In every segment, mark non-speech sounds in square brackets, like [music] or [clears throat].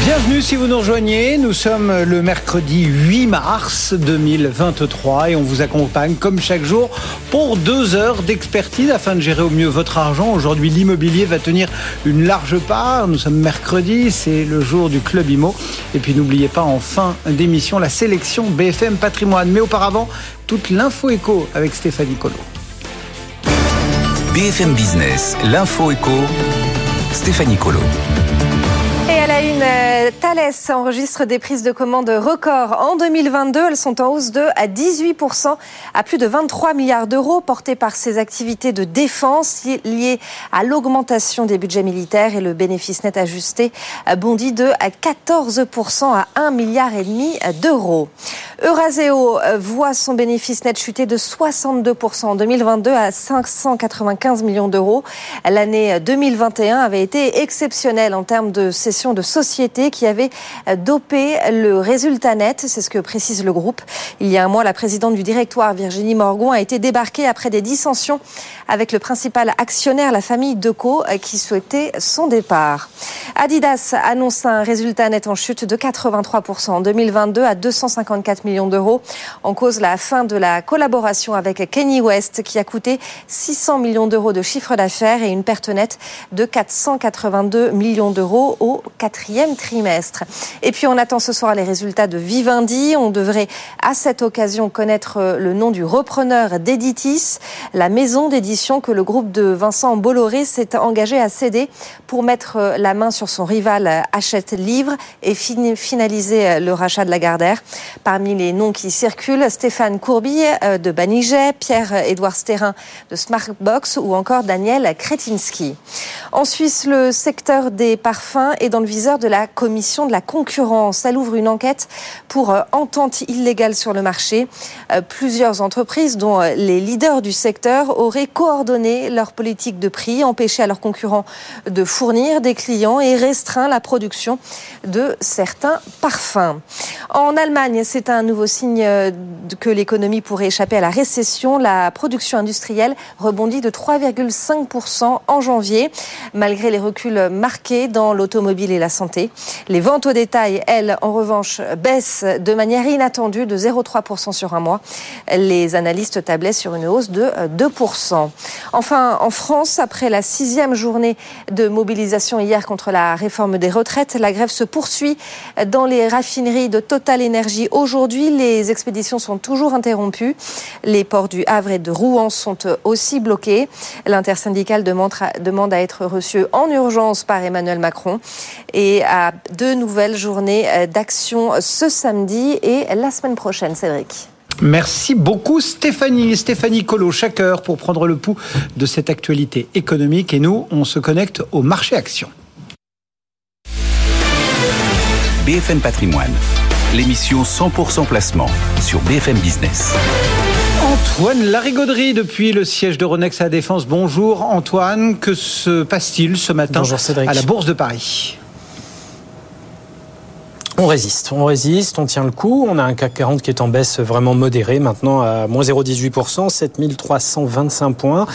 Bienvenue si vous nous rejoignez. Nous sommes le mercredi 8 mars 2023 et on vous accompagne comme chaque jour pour deux heures d'expertise afin de gérer au mieux votre argent. Aujourd'hui, l'immobilier va tenir une large part. Nous sommes mercredi, c'est le jour du Club Imo. Et puis n'oubliez pas en fin d'émission la sélection BFM Patrimoine. Mais auparavant, toute l'info éco avec Stéphanie Colo. BFM Business, l'info éco, Stéphanie Colo. Et Thales enregistre des prises de commandes records. En 2022, elles sont en hausse de à 18% à plus de 23 milliards d'euros, portées par ses activités de défense liées à l'augmentation des budgets militaires et le bénéfice net ajusté bondit de à 14% à 1 milliard d'euros. Euraseo voit son bénéfice net chuter de 62% en 2022 à 595 millions d'euros. L'année 2021 avait été exceptionnelle en termes de cession de sociétés qui avaient dopé le résultat net. C'est ce que précise le groupe. Il y a un mois, la présidente du directoire, Virginie Morgon, a été débarquée après des dissensions avec le principal actionnaire, la famille Deco, qui souhaitait son départ. Adidas annonce un résultat net en chute de 83% en 2022 à 254 millions d'euros. En cause la fin de la collaboration avec Kenny West qui a coûté 600 millions d'euros de chiffre d'affaires et une perte nette de 482 millions d'euros au quatrième trimestre. Et puis on attend ce soir les résultats de Vivendi. On devrait à cette occasion connaître le nom du repreneur d'Editis, la maison d'édition que le groupe de Vincent Bolloré s'est engagé à céder pour mettre la main sur son rival Hachette Livre et finaliser le rachat de la Gardère. Parmi les noms qui circulent, Stéphane Courby de Baniget, Pierre-Édouard Sterrin de Smartbox ou encore Daniel Kretinsky. En Suisse, le secteur des parfums est dans le viseur de la commission de la concurrence. Elle ouvre une enquête pour entente illégale sur le marché. Plusieurs entreprises, dont les leaders du secteur, auraient coordonné leur politique de prix, empêché à leurs concurrents de fournir des clients et restreint la production de certains parfums. En Allemagne, c'est un nouveau signe que l'économie pourrait échapper à la récession. La production industrielle rebondit de 3,5% en janvier, malgré les reculs marqués dans l'automobile et la santé. Les ventes au détail, elles, en revanche, baissent de manière inattendue de 0,3% sur un mois. Les analystes tablaient sur une hausse de 2%. Enfin, en France, après la sixième journée de mobilisation hier contre la réforme des retraites, la grève se poursuit dans les raffineries de Total Énergie. Aujourd'hui, les expéditions sont toujours interrompues. Les ports du Havre et de Rouen sont aussi bloqués. L'intersyndicale demande à être reçu en urgence par Emmanuel Macron et à deux nouvelles journées d'action ce samedi et la semaine prochaine, Cédric. Merci beaucoup Stéphanie. Stéphanie Colo, chaque heure pour prendre le pouls de cette actualité économique. Et nous, on se connecte au marché action. BFM Patrimoine, l'émission 100% placement sur BFM Business. Antoine Larigauderie depuis le siège de Ronex à la Défense. Bonjour Antoine, que se passe-t-il ce matin à la Bourse de Paris? On résiste, on résiste, on tient le coup. On a un CAC 40 qui est en baisse vraiment modérée maintenant à moins 0,18%, 7325 points.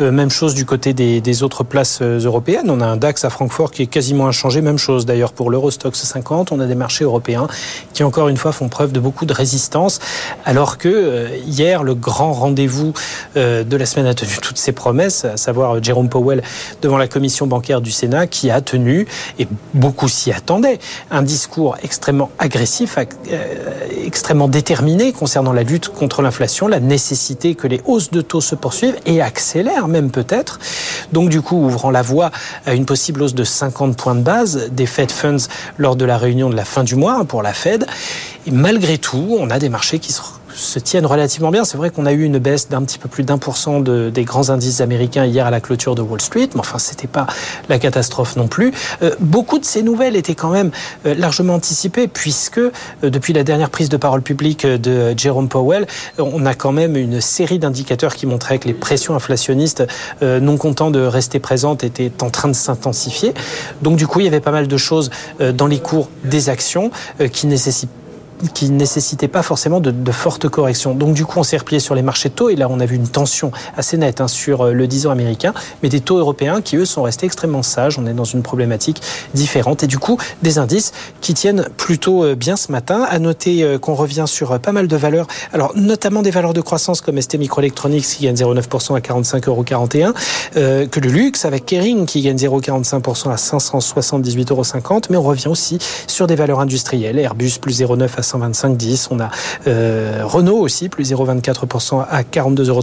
Euh, même chose du côté des, autres places euh, européennes. On a un DAX à Francfort qui est quasiment inchangé. Même chose d'ailleurs pour l'Eurostox 50. On a des marchés européens qui encore une fois font preuve de beaucoup de résistance. Alors que euh, hier, le grand rendez-vous de la semaine a tenu toutes ses promesses, à savoir Jérôme Powell devant la commission bancaire du Sénat qui a tenu, et beaucoup s'y attendaient, un discours extrêmement agressif, euh, extrêmement déterminé concernant la lutte contre l'inflation, la nécessité que les hausses de taux se poursuivent et accélèrent même peut-être. Donc du coup, ouvrant la voie à une possible hausse de 50 points de base des Fed Funds lors de la réunion de la fin du mois pour la Fed. Et malgré tout, on a des marchés qui se se tiennent relativement bien. C'est vrai qu'on a eu une baisse d'un petit peu plus d'un pour cent de, des grands indices américains hier à la clôture de Wall Street, mais enfin, c'était pas la catastrophe non plus. Euh, beaucoup de ces nouvelles étaient quand même euh, largement anticipées, puisque euh, depuis la dernière prise de parole publique de Jerome Powell, on a quand même une série d'indicateurs qui montraient que les pressions inflationnistes, non contents de rester présentes, étaient en train de s'intensifier. Donc, du coup, il y avait pas mal de choses dans les cours des actions qui nécessitent qui nécessitaient pas forcément de, de, fortes corrections. Donc du coup, on s'est replié sur les marchés taux et là, on a vu une tension assez nette hein, sur le 10 ans américain, mais des taux européens qui, eux, sont restés extrêmement sages. On est dans une problématique différente et du coup, des indices qui tiennent plutôt bien ce matin. À noter qu'on revient sur pas mal de valeurs, alors notamment des valeurs de croissance comme ST Microelectronics qui gagne 0,9% à 45,41 euros, euh, que le luxe avec Kering qui gagne 0,45% à 578,50 euros. Mais on revient aussi sur des valeurs industrielles. Airbus plus 0,9 à 125,10. On a euh, Renault aussi plus 0,24% à 42,35 euros.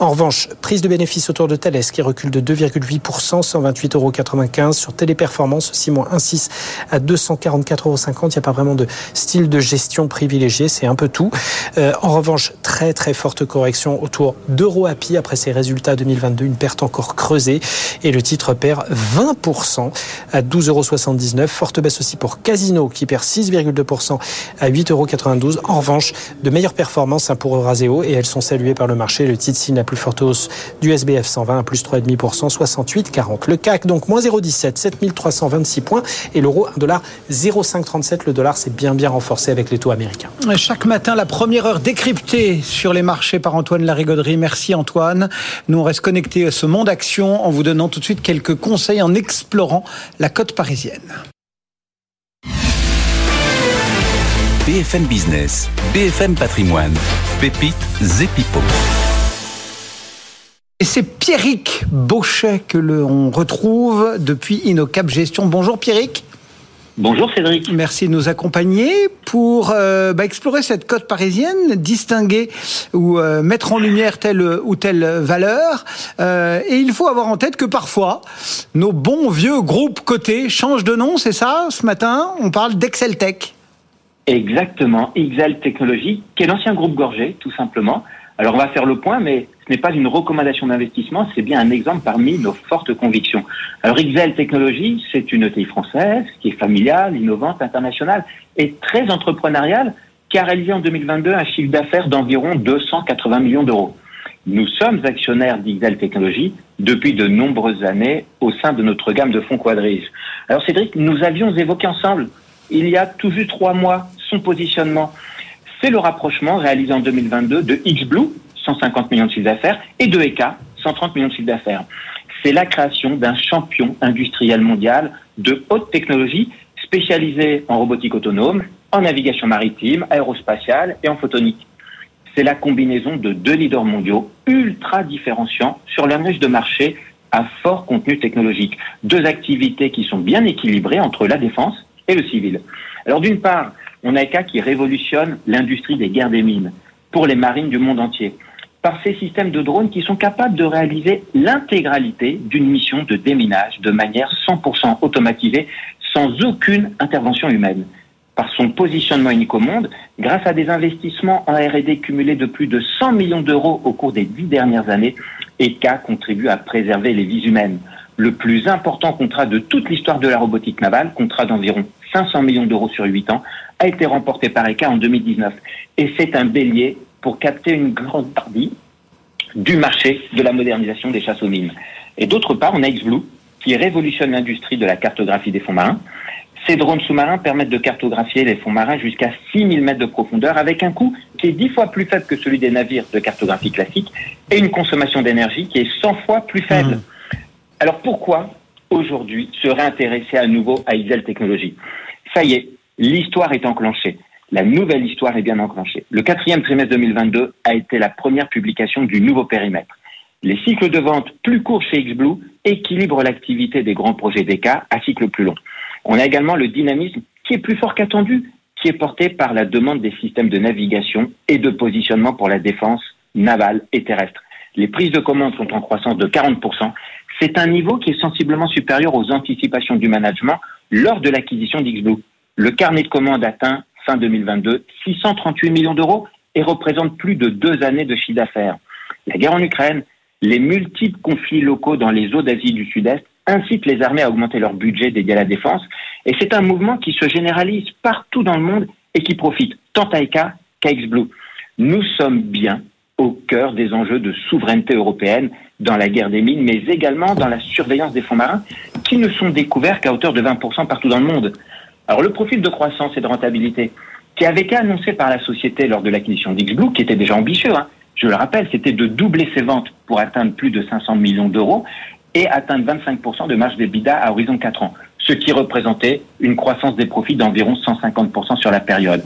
En revanche, prise de bénéfice autour de Thales qui recule de 2,8%, 128,95 euros. Sur Téléperformance aussi moins 1,6 à 244,50 euros. Il n'y a pas vraiment de style de gestion privilégié, c'est un peu tout. Euh, en revanche, très très forte correction autour d'EuroAPI après ses résultats 2022, une perte encore creusée et le titre perd 20% à 12,79 euros. Forte baisse aussi pour Casino qui perd 6,2% à 8,92 euros. En revanche, de meilleures performances hein, pour Euraseo et elles sont saluées par le marché. Le titre signe la plus forte hausse du SBF 120 à plus 3,5%, 68,40. Le CAC donc moins 0,17, 7326 points et l'euro 1 dollar 0,537. Le dollar s'est bien bien renforcé avec les taux américains. Chaque matin, la première heure décryptée sur les marchés par Antoine Larigauderie. Merci Antoine. Nous, on reste connectés à ce monde action en vous donnant tout de suite quelques conseils en explorant la côte parisienne. BFM Business, BFM Patrimoine, Pépite Zepipo. Et c'est Pierrick Bauchet que l'on retrouve depuis InnoCap Gestion. Bonjour Pierrick. Bonjour Cédric. Merci de nous accompagner pour euh, bah, explorer cette côte parisienne, distinguer ou euh, mettre en lumière telle ou telle valeur. Euh, et il faut avoir en tête que parfois, nos bons vieux groupes cotés changent de nom, c'est ça? Ce matin, on parle d'Exceltech. Exactement, Excel Technologies, qui est l'ancien groupe Gorgé, tout simplement. Alors on va faire le point, mais ce n'est pas une recommandation d'investissement, c'est bien un exemple parmi nos fortes convictions. Alors Excel Technologies, c'est une ETI française qui est familiale, innovante, internationale et très entrepreneuriale, qui a réalisé en 2022 un chiffre d'affaires d'environ 280 millions d'euros. Nous sommes actionnaires d'Ixel Technologies depuis de nombreuses années au sein de notre gamme de fonds Quadris. Alors Cédric, nous avions évoqué ensemble, il y a tout juste trois mois, son positionnement c'est le rapprochement réalisé en 2022 de XBlue, 150 millions de chiffre d'affaires, et de ECA, 130 millions de chiffre d'affaires. C'est la création d'un champion industriel mondial de haute technologie spécialisé en robotique autonome, en navigation maritime, aérospatiale et en photonique. C'est la combinaison de deux leaders mondiaux ultra différenciants sur leur niche de marché à fort contenu technologique. Deux activités qui sont bien équilibrées entre la défense le civil. Alors d'une part, on a ECA qui révolutionne l'industrie des guerres des mines pour les marines du monde entier par ces systèmes de drones qui sont capables de réaliser l'intégralité d'une mission de déminage de manière 100% automatisée sans aucune intervention humaine. Par son positionnement unique au monde, grâce à des investissements en R&D cumulés de plus de 100 millions d'euros au cours des dix dernières années, ECA contribue à préserver les vies humaines. Le plus important contrat de toute l'histoire de la robotique navale, contrat d'environ 500 millions d'euros sur 8 ans, a été remporté par ECA en 2019. Et c'est un bélier pour capter une grande partie du marché de la modernisation des chasses aux mines. Et d'autre part, on a XBlue, qui révolutionne l'industrie de la cartographie des fonds marins. Ces drones sous-marins permettent de cartographier les fonds marins jusqu'à 6000 mètres de profondeur avec un coût qui est 10 fois plus faible que celui des navires de cartographie classique et une consommation d'énergie qui est 100 fois plus faible. Mmh. Alors pourquoi aujourd'hui se réintéresser à nouveau à Isel Technologies? Ça y est, l'histoire est enclenchée. La nouvelle histoire est bien enclenchée. Le quatrième trimestre 2022 a été la première publication du nouveau périmètre. Les cycles de vente plus courts chez XBlue équilibrent l'activité des grands projets d'EK à cycle plus long. On a également le dynamisme qui est plus fort qu'attendu, qui est porté par la demande des systèmes de navigation et de positionnement pour la défense navale et terrestre. Les prises de commandes sont en croissance de 40%. C'est un niveau qui est sensiblement supérieur aux anticipations du management lors de l'acquisition d'XBlue. Le carnet de commandes atteint fin 2022 638 millions d'euros et représente plus de deux années de chiffre d'affaires. La guerre en Ukraine, les multiples conflits locaux dans les eaux d'Asie du Sud-Est incitent les armées à augmenter leur budget dédié à la défense. Et c'est un mouvement qui se généralise partout dans le monde et qui profite tant à ECA qu'à XBlue. Nous sommes bien au cœur des enjeux de souveraineté européenne dans la guerre des mines, mais également dans la surveillance des fonds marins, qui ne sont découverts qu'à hauteur de 20% partout dans le monde. Alors le profil de croissance et de rentabilité qui avait été annoncé par la société lors de l'acquisition d'XBlue, qui était déjà ambitieux. Hein. Je le rappelle, c'était de doubler ses ventes pour atteindre plus de 500 millions d'euros et atteindre 25% de marge d'EBITDA à horizon 4 ans, ce qui représentait une croissance des profits d'environ 150% sur la période.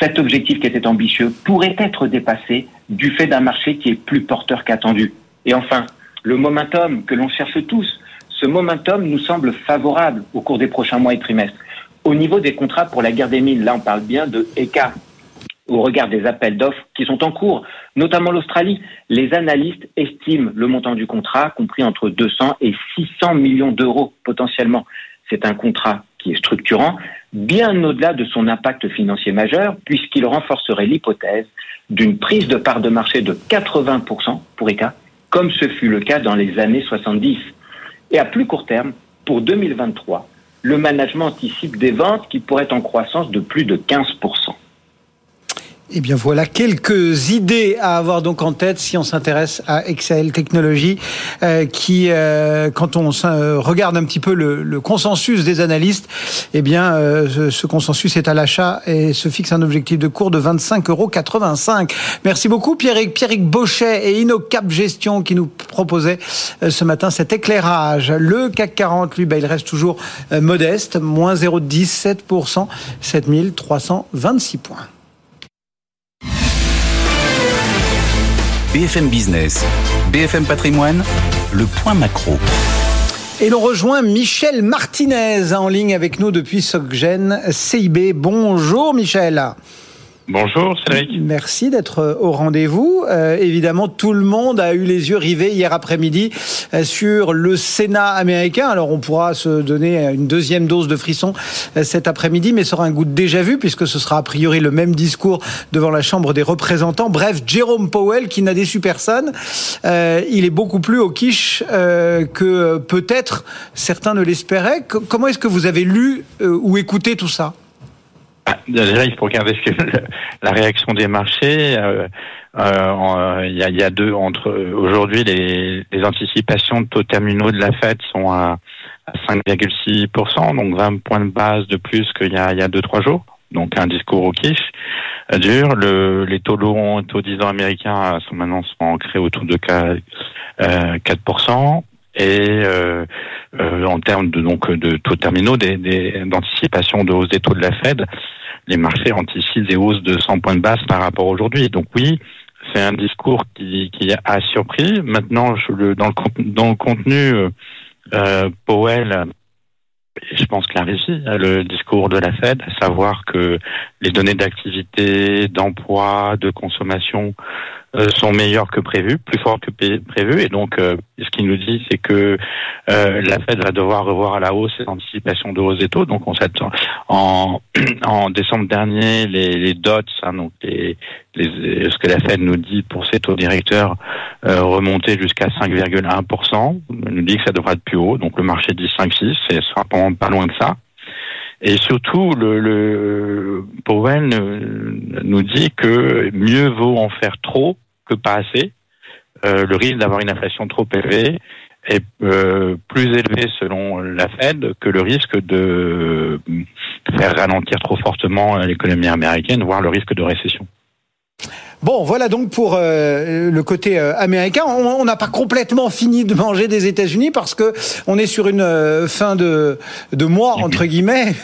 Cet objectif qui était ambitieux pourrait être dépassé du fait d'un marché qui est plus porteur qu'attendu. Et enfin, le momentum que l'on cherche tous, ce momentum nous semble favorable au cours des prochains mois et trimestres. Au niveau des contrats pour la guerre des mines, là on parle bien de ECA, au regard des appels d'offres qui sont en cours, notamment l'Australie. Les analystes estiment le montant du contrat compris entre 200 et 600 millions d'euros potentiellement. C'est un contrat qui est structurant, bien au-delà de son impact financier majeur, puisqu'il renforcerait l'hypothèse d'une prise de part de marché de 80% pour ECA, comme ce fut le cas dans les années 70. Et à plus court terme, pour 2023, le management anticipe des ventes qui pourraient être en croissance de plus de 15%. Eh bien voilà quelques idées à avoir donc en tête si on s'intéresse à Excel Technologies, euh, qui, euh, quand on euh, regarde un petit peu le, consensus des analystes, eh bien ce, consensus est à l'achat et se fixe un objectif de cours de 25,85 euros. Merci beaucoup Pierrick, Pierrick Bochet et InnoCap Gestion qui nous proposaient ce matin cet éclairage. Le CAC 40, lui, bah, il reste toujours modeste, moins 0,17%, 7326 points. BFM Business, BFM Patrimoine, le point macro. Et l'on rejoint Michel Martinez en ligne avec nous depuis Socgen CIB. Bonjour Michel. Bonjour Cédric. Merci d'être euh, au rendez-vous. Euh, évidemment, tout le monde a eu les yeux rivés hier après-midi euh, sur le Sénat américain. Alors on pourra se donner une deuxième dose de frisson cet après-midi, mais ça aura un goût de déjà vu puisque ce sera a priori le même discours devant la Chambre des représentants. Bref, Jerome Powell qui n'a déçu personne. il est beaucoup plus au quiche que peut-être certains ne l'espéraient. Comment est-ce que vous avez lu ou écouté tout ça? Déjà, il faut regarder la réaction des marchés. Euh, euh, il, y a, deux entre aujourd'hui les, anticipations de taux terminaux de la Fed sont à, 5,6%, donc 20 points de base de plus qu'il y a il y a deux trois jours. Donc un discours au quiche euh, dur. Le, les taux longs, taux 10 ans américains sont maintenant sont ancrés autour de 4%. 4% et euh, euh, en termes de donc de taux terminaux, d'anticipation des, de hausse des taux de la Fed, les marchés anticipent des hausses de 100 points de base par rapport à aujourd'hui. Donc oui, c'est un discours qui, qui a surpris. Maintenant, je, le, dans, le, dans le contenu, euh, Powell je pense clarifie le discours de la Fed, à savoir que les données d'activité, d'emploi, de consommation sont meilleurs que prévu, plus forts que prévu. Et donc, euh, ce qu'il nous dit, c'est que euh, la Fed va devoir revoir à la hausse ses anticipations de hausse des taux. Donc, on en, [clears throat] en décembre dernier, les, les dots, hein, donc les, les, ce que la Fed nous dit pour ses taux directeurs, euh, remonter jusqu'à 5,1%. Elle nous dit que ça devrait être plus haut. Donc, le marché dit 5,6, c'est sera pas loin de ça. Et surtout, le, le Powell nous dit que mieux vaut en faire trop que pas assez. Euh, le risque d'avoir une inflation trop élevée est euh, plus élevé selon la Fed que le risque de faire ralentir trop fortement l'économie américaine, voire le risque de récession. Bon, voilà donc pour euh, le côté euh, américain. On n'a pas complètement fini de manger des États-Unis parce que on est sur une euh, fin de, de mois entre guillemets,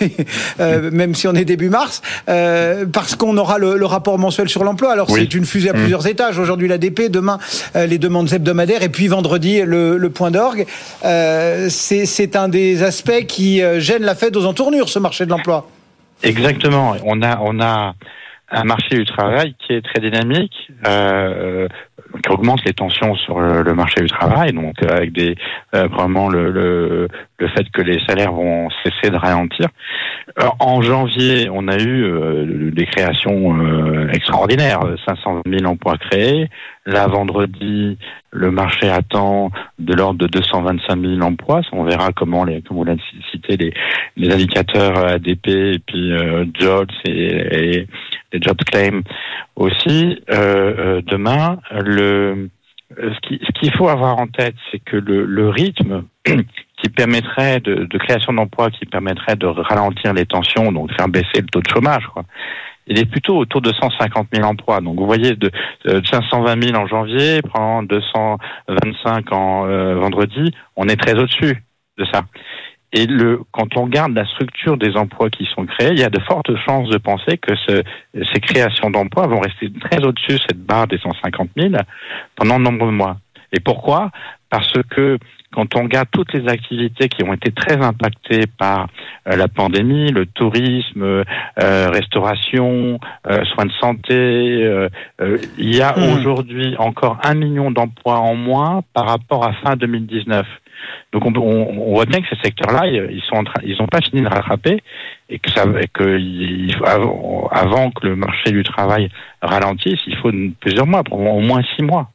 [laughs] même si on est début mars, parce qu'on aura le, rapport mensuel sur l'emploi. Alors c'est une fusée à mm. plusieurs étages. Aujourd'hui l'ADP, demain les demandes hebdomadaires et puis vendredi le, le point d'orgue. c'est un des aspects qui gêne la Fed aux entournures, ce marché de l'emploi. Exactement. On a on a un marché du travail qui est très dynamique, euh, qui augmente les tensions sur le, marché du travail, donc euh, avec des euh, probablement le, le, le, fait que les salaires vont cesser de ralentir. Euh, en janvier, on a eu des créations extraordinaires, 500 000 emplois créés. Là, vendredi, le marché attend de l'ordre de 225 000 emplois. On verra comment, les, comme vous l'avez cité, les, les indicateurs ADP et puis Jobs et, et les Jobs Claim aussi. demain, le, ce qu'il faut avoir en tête, c'est que le, le, rythme [clears throat] qui permettrait de, de création d'emplois, qui permettrait de ralentir les tensions, donc faire baisser le taux de chômage, quoi, il est plutôt autour de 150 000 emplois. Donc vous voyez, de, 520 000 en janvier, prend 225 en vendredi, on est très au-dessus de ça. Et le, quand on regarde la structure des emplois qui sont créés, il y a de fortes chances de penser que ce, ces créations d'emplois vont rester très au-dessus de cette barre des 150 000 pendant de nombreux mois. Et pourquoi? Parce que quand on regarde toutes les activités qui ont été très impactées par euh, la pandémie, le tourisme, euh, restauration, euh, soins de santé, il y a mmh. aujourd'hui encore un million d'emplois en moins par rapport à fin 2019. Donc on, on, voit bien que ces secteurs-là, ils sont en train, ils n'ont pas fini de rattraper et que ça, que il, avant, avant que le marché du travail ralentisse, il faut plusieurs mois, au moins six mois.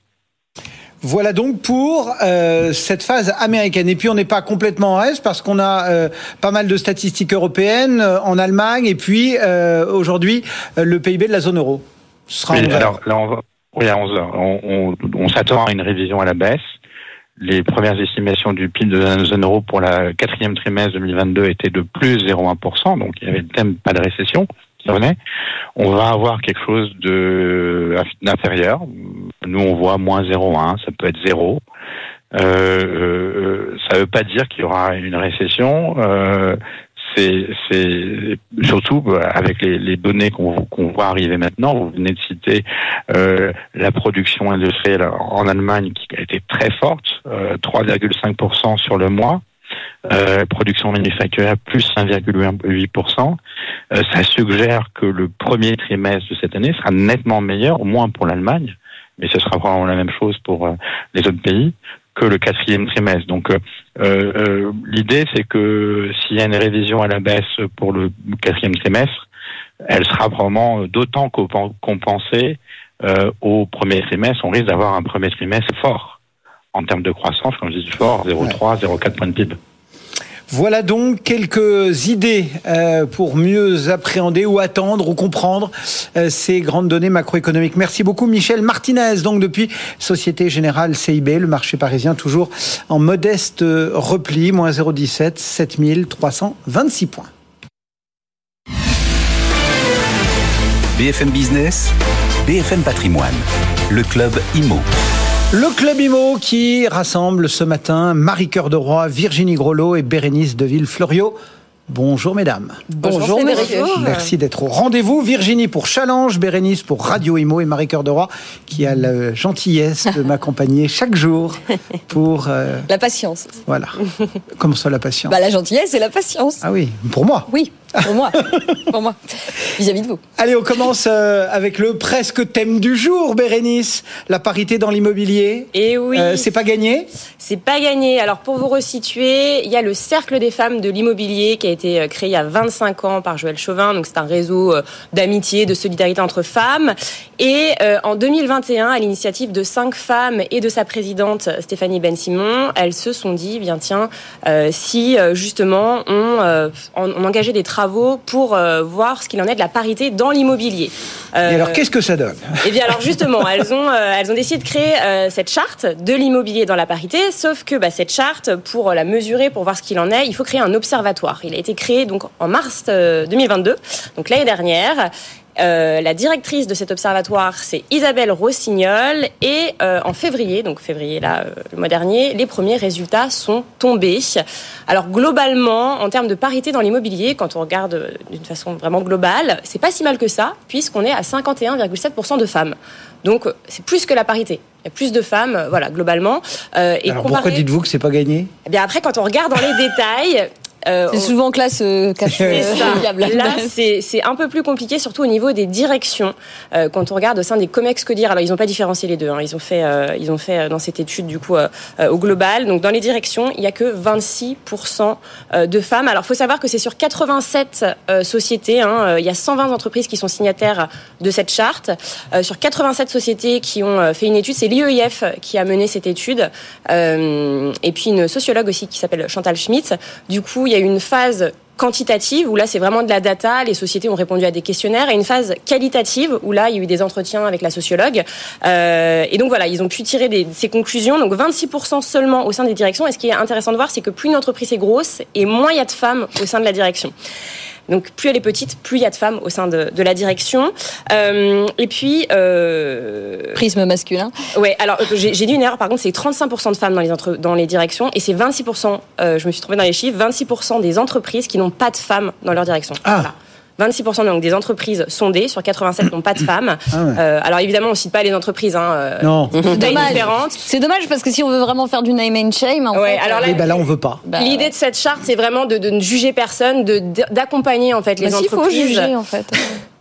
Voilà donc pour euh, cette phase américaine. Et puis on n'est pas complètement en reste parce qu'on a euh, pas mal de statistiques européennes euh, en Allemagne et puis aujourd'hui le PIB de la zone euro. Ce sera alors là on va, oui à 11 heures. On, on, on s'attend à une révision à la baisse les premières estimations du PIB de la zone euro pour la quatrième trimestre 2022 étaient de plus 0,1%, donc il y avait thème pas de récession qui revenait. On va avoir quelque chose de d'inférieur. Nous, on voit moins 0,1, ça peut être 0. Euh, euh, ça ne veut pas dire qu'il y aura une récession. Euh, c'est surtout euh, avec les, données qu'on voit arriver maintenant. Vous venez de citer euh, la production industrielle en Allemagne qui a été très forte, 3,5% euh, sur le mois. production manufacturière plus 1,8%. ça suggère que le premier trimestre de cette année sera nettement meilleur, au moins pour l'Allemagne, mais ce sera probablement la même chose pour les autres pays que le quatrième trimestre. Donc euh, euh, l'idée c'est que s'il y a une révision à la baisse pour le quatrième trimestre, elle sera vraiment d'autant compensée euh, au premier trimestre. On risque d'avoir un premier trimestre fort en termes de croissance, comme je dis fort, 0,3, 0,4 points de PIB. Voilà donc quelques idées euh, pour mieux appréhender ou attendre ou comprendre euh, ces grandes données macroéconomiques. Merci beaucoup Michel Martinez, donc depuis Société Générale CIB, le marché parisien toujours en modeste repli, moins 0,17, 7326 points. BFM Business, BFM Patrimoine, le club IMO. Le Club IMO qui rassemble ce matin Marie-Cœur de Roy, Virginie Grolot et Bérénice Deville-Florio. Bonjour mesdames. Bonjour, Bonjour Merci d'être au rendez-vous. Virginie pour Challenge, Bérénice pour Radio Imo et Marie-Cœur de Roy qui a la gentillesse de [laughs] m'accompagner chaque jour pour... Euh, la patience. Voilà. Comment ça la patience? Bah, La gentillesse et la patience. Ah oui, pour moi? Oui. Pour moi, pour moi, vis-à-vis de vous. Allez, on commence euh, avec le presque thème du jour, Bérénice. La parité dans l'immobilier. Et eh oui. Euh, c'est pas gagné? C'est pas gagné. Alors, pour vous resituer, il y a le Cercle des femmes de l'immobilier qui a été euh, créé il y a 25 ans par Joël Chauvin. Donc, c'est un réseau d'amitié, de solidarité entre femmes. Et en 2021, à l'initiative de cinq femmes et de sa présidente Stéphanie Ben Simon, elles se sont dit, bien tiens, si justement on, on engageait des travaux pour euh, voir ce qu'il en est de la parité dans l'immobilier. Et alors, qu'est-ce que ça donne? Eh bien, alors justement, elles ont, euh, elles ont décidé de créer euh, cette charte de l'immobilier dans la parité, sauf que bah, cette charte, pour la mesurer, pour voir ce qu'il en est, il faut créer un observatoire. Il a été créé donc en mars 2022, donc l'année dernière. Euh, la directrice de cet observatoire, c'est Isabelle Rossignol. Et euh, en février, donc février là, euh, le mois dernier, les premiers résultats sont tombés. Alors globalement, en termes de parité dans l'immobilier, quand on regarde d'une façon vraiment globale, c'est pas si mal que ça, puisqu'on est à 51,7% de femmes. Donc c'est plus que la parité. Il y a plus de femmes, voilà, globalement. et Alors pourquoi dites-vous que c'est pas gagné? Eh bien après, quand on regarde dans les [laughs] détails, euh, c'est souvent classe euh, [laughs] Là, c'est un peu plus compliqué, surtout au niveau des directions. Euh, quand on regarde au sein des COMEX, que dire Alors, ils n'ont pas différencié les deux. Hein. Ils ont fait, euh, ils ont fait dans cette étude du coup au global. Donc, dans les directions, il y a que 26% de femmes. Alors, il faut savoir que c'est sur 87 sociétés. Hein. il y a 120 entreprises qui sont signataires de cette charte. sur 87 sociétés qui ont fait une étude, c'est l'IEIF qui a mené cette étude. et puis une sociologue aussi qui s'appelle Chantal Schmitt. Du coup, il y a une phase quantitative, où là c'est vraiment de la data, les sociétés ont répondu à des questionnaires, et une phase qualitative, où là il y a eu des entretiens avec la sociologue. Euh, et donc voilà, ils ont pu tirer ces conclusions. Donc 26% seulement au sein des directions. Et ce qui est intéressant de voir, c'est que plus une entreprise est grosse, et moins il y a de femmes au sein de la direction. Donc plus elle est petite, plus il y a de femmes au sein de, de la direction. Euh, et puis euh, prisme masculin. Ouais. Alors j'ai dit une erreur. Par contre, c'est 35% de femmes dans les entre, dans les directions et c'est 26%. Euh, je me suis trompée dans les chiffres. 26% des entreprises qui n'ont pas de femmes dans leur direction. Ah. Voilà. 26% donc des entreprises sondées sur 87 n'ont pas de femmes. Ah ouais. Euh, alors évidemment, on cite pas les entreprises. Hein, euh, Non. taille Dommage. différente. C'est dommage parce que si on veut vraiment faire du name and shame, en Ouais, fait, alors là, Et ben là, on veut pas. bah, L'idée de cette charte, c'est vraiment de, de ne juger personne, de d'accompagner en fait les bah, si, faut entreprises. juger en fait. [laughs]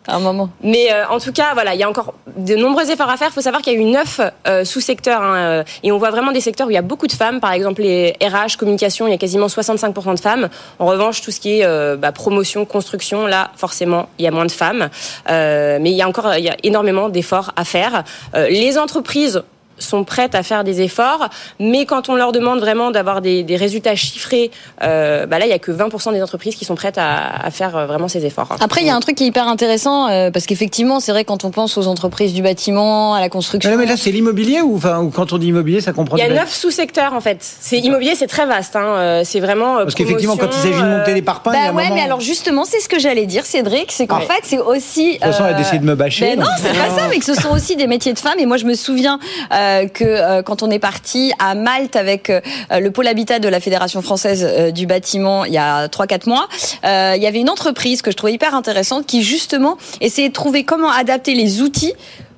Un moment. Mais euh, en tout cas, voilà, il y a encore de nombreux efforts à faire. Il faut savoir qu'il y a eu neuf euh, sous-secteurs hein, euh, et on voit vraiment des secteurs où il y a beaucoup de femmes. Par exemple, les RH, communication, il y a quasiment 65% de femmes. En revanche, tout ce qui est euh, bah, promotion, construction, là, forcément, il y a moins de femmes. Euh, mais il y a encore il y a énormément d'efforts à faire. Euh, les entreprises sont prêtes à faire des efforts, mais quand on leur demande vraiment d'avoir des, des résultats chiffrés, euh, bah là, il y a que 20% des entreprises qui sont prêtes à, à faire euh, vraiment ces efforts. Après, il y a un truc qui est hyper intéressant euh, parce qu'effectivement, c'est vrai quand on pense aux entreprises du bâtiment, à la construction. Mais, là, mais là, c'est l'immobilier ou, enfin, ou quand on dit immobilier, ça comprend Il y a neuf sous-secteurs en fait. C'est immobilier, c'est très vaste. Hein. C'est vraiment. euh, Parce qu'effectivement, quand il s'agit de monter des parpaings, il y a Bah un ouais, moment- mais alors justement, c'est ce que j'allais dire, Cédric, c'est qu'en Ouais. fait, c'est aussi. De toute façon, elle a décidé de me bâcher. Ben non, c'est pas ça, mais que ce sont aussi des métiers de femmes. Et moi, je me souviens euh, que euh, quand on est parti à Malte avec euh, le pôle habitat de la Fédération française euh, du bâtiment il y a 3-4 mois, euh, il y avait une entreprise que je trouvais hyper intéressante qui justement essayait de trouver comment adapter les outils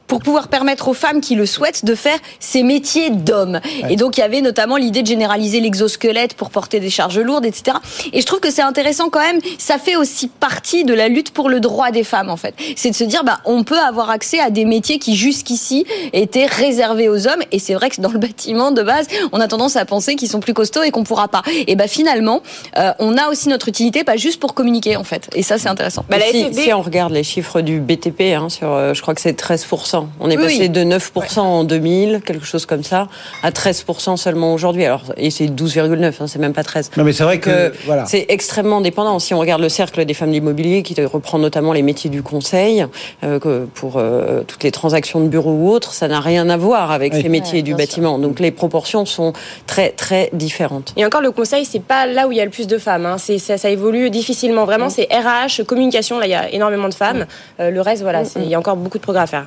pour pouvoir permettre aux femmes qui le souhaitent de faire ces métiers d'hommes. Et donc il y avait notamment l'idée de généraliser l'exosquelette pour porter des charges lourdes, etc. Et je trouve que c'est intéressant quand même. Ça fait aussi partie de la lutte pour le droit des femmes en fait. C'est de se dire bah on peut avoir accès à des métiers qui jusqu'ici étaient réservés aux hommes. Et c'est vrai que dans le bâtiment de base, on a tendance à penser qu'ils sont plus costauds et qu'on pourra pas. Et bah finalement, euh, on a aussi notre utilité, pas juste pour communiquer en fait. Et ça c'est intéressant. Bah, la si, FFB si on regarde les chiffres du BTP, hein, sur, euh, je crois que c'est 13%. On est Oui, passé oui. de 9% en 2000, quelque chose comme ça, à 13% seulement aujourd'hui. Alors, et c'est 12,9, hein, c'est même pas 13. Non, mais c'est vrai que, que voilà. c'est extrêmement dépendant. Si on regarde le cercle des femmes d'immobilier, qui reprend notamment les métiers du conseil, euh, que pour euh, toutes les transactions de bureau ou autres, ça n'a rien à voir avec Oui. les métiers Ouais, du bâtiment. Donc les proportions sont très très différentes. Et encore, le conseil, c'est pas là où il y a le plus de femmes. Hein. C'est, ça, ça évolue difficilement. Vraiment, c'est RH, communication. Là, il y a énormément de femmes. Euh, le reste, voilà, c'est- il y a encore beaucoup de progrès à faire.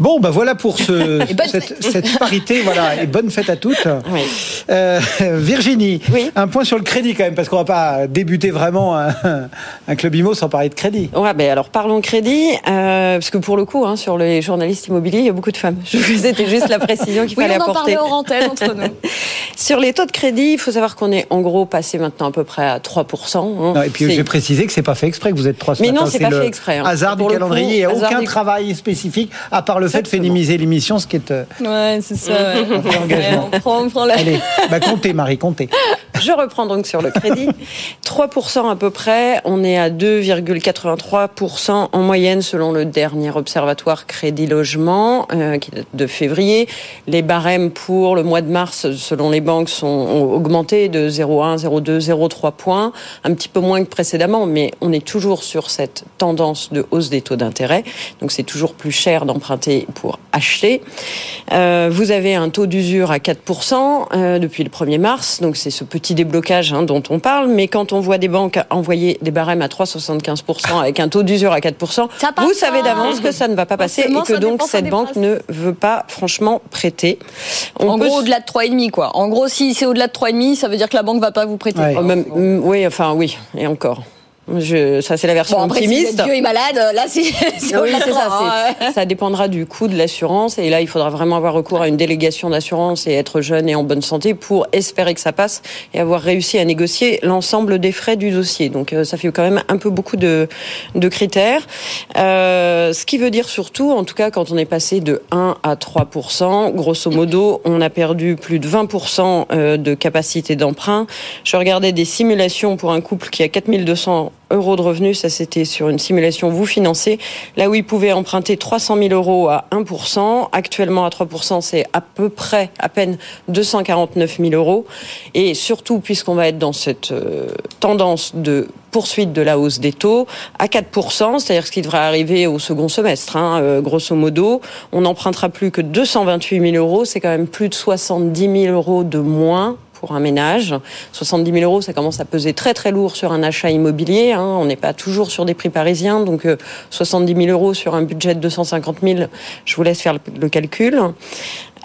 Bon, bah voilà pour ce, [laughs] cette, cette parité, voilà, et bonne fête à toutes. Oui. Euh, Virginie, Oui. un point sur le crédit quand même, parce qu'on va pas débuter vraiment un, un club IMO sans parler de crédit. Ouais, ben alors parlons crédit, euh, parce que pour le coup, hein, sur les journalistes immobiliers, il y a beaucoup de femmes. Je vous c'était juste la précision qu'il Oui, fallait on en apporter. antenne entre nous. [laughs] Sur les taux de crédit, il faut savoir qu'on est en gros passé maintenant à peu près à 3%. hein. Non, et puis j'ai précisé que c'est pas fait exprès que vous êtes trois ce Mais non, c'est pas le fait exprès, hein. Hasard Pour du le calendrier, coup, il n'y a aucun du- travail spécifique à part le fait de féminiser l'émission, ce qui est. euh, Ouais, c'est ça. Ouais. fait engagement. on prend, on prend la... Allez, bah comptez, Marie, comptez. [laughs] Je reprends donc sur le crédit. 3% à peu près. On est à 2,83% en moyenne selon le dernier observatoire crédit logement euh, qui date de février. Les barèmes pour le mois de mars selon les banques sont ont augmenté de 0,1, 0,2, 0,3 points. Un petit peu moins que précédemment, mais on est toujours sur cette tendance de hausse des taux d'intérêt. Donc c'est toujours plus cher d'emprunter pour acheter. Euh, vous avez un taux d'usure à 4% euh, depuis le 1er mars, donc c'est ce petit déblocage hein, dont on parle. Mais quand on voit des banques envoyer des barèmes à 3,75% avec un taux d'usure à 4%, Ça passe vous savez d'avance que ça ne va pas passer et que donc cette banque ne veut pas franchement prêter. On En gros, au-delà de 3,5 quoi. En gros, si c'est au-delà de 3,5, ça veut dire que la banque va pas vous prêter. Ouais. Oh, même- mm, oui, enfin oui, et encore. Je, ça c'est la version Bon, après, si optimiste. vieux est malade, là, c'est [laughs] Oui, ça. 3, hein. Ça dépendra du coût de l'assurance. Et là, il faudra vraiment avoir recours à une délégation d'assurance et être jeune et en bonne santé pour espérer que ça passe et avoir réussi à négocier l'ensemble des frais du dossier. Donc, euh, ça fait quand même un peu beaucoup de, de critères. Euh, ce qui veut dire surtout, en tout cas, quand on est passé de 1 à 3 grosso modo, on a perdu plus de 20 euh, de capacité d'emprunt. Je regardais des simulations pour un couple qui a 4200 euros de revenus. Ça, c'était sur une simulation vous financez. Là où ils pouvaient emprunter 300 000 euros à 1%, actuellement à 3%, c'est à peu près, à peine 249 000 euros. Et surtout, puisqu'on va être dans cette euh, tendance de poursuite de la hausse des taux à 4%, c'est-à-dire ce qui devrait arriver au second semestre, hein, euh, grosso modo. On n'empruntera plus que 228 000 euros, c'est quand même plus de 70 000 euros de moins pour un ménage. 70 000 euros, ça commence à peser très très lourd sur un achat immobilier. Hein. On n'est pas toujours sur des prix parisiens, donc 70 000 euros sur un budget de 250 000, je vous laisse faire le calcul.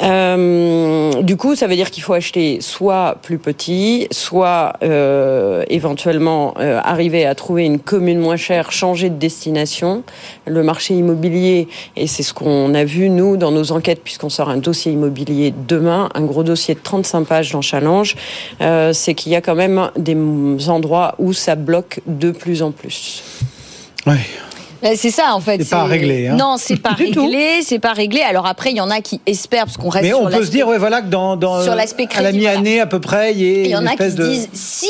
Euh, du coup, ça veut dire qu'il faut acheter soit plus petit, soit euh, éventuellement euh, arriver à trouver une commune moins chère, changer de destination. Le marché immobilier, et c'est ce qu'on a vu nous dans nos enquêtes, puisqu'on sort un dossier immobilier demain, un gros dossier de 35 pages dans Challenge, euh, c'est qu'il y a quand même des endroits où ça bloque de plus en plus. Ouais. Euh, c'est ça en fait. C'est pas réglé. Hein. Non, c'est [laughs] pas réglé, c'est pas réglé. Alors après, il y en a qui espèrent parce qu'on reste. Mais on peut se dire, ouais, voilà, que dans, dans sur l'aspect à la mi-année à peu près, il y, il y en a qui se disent si,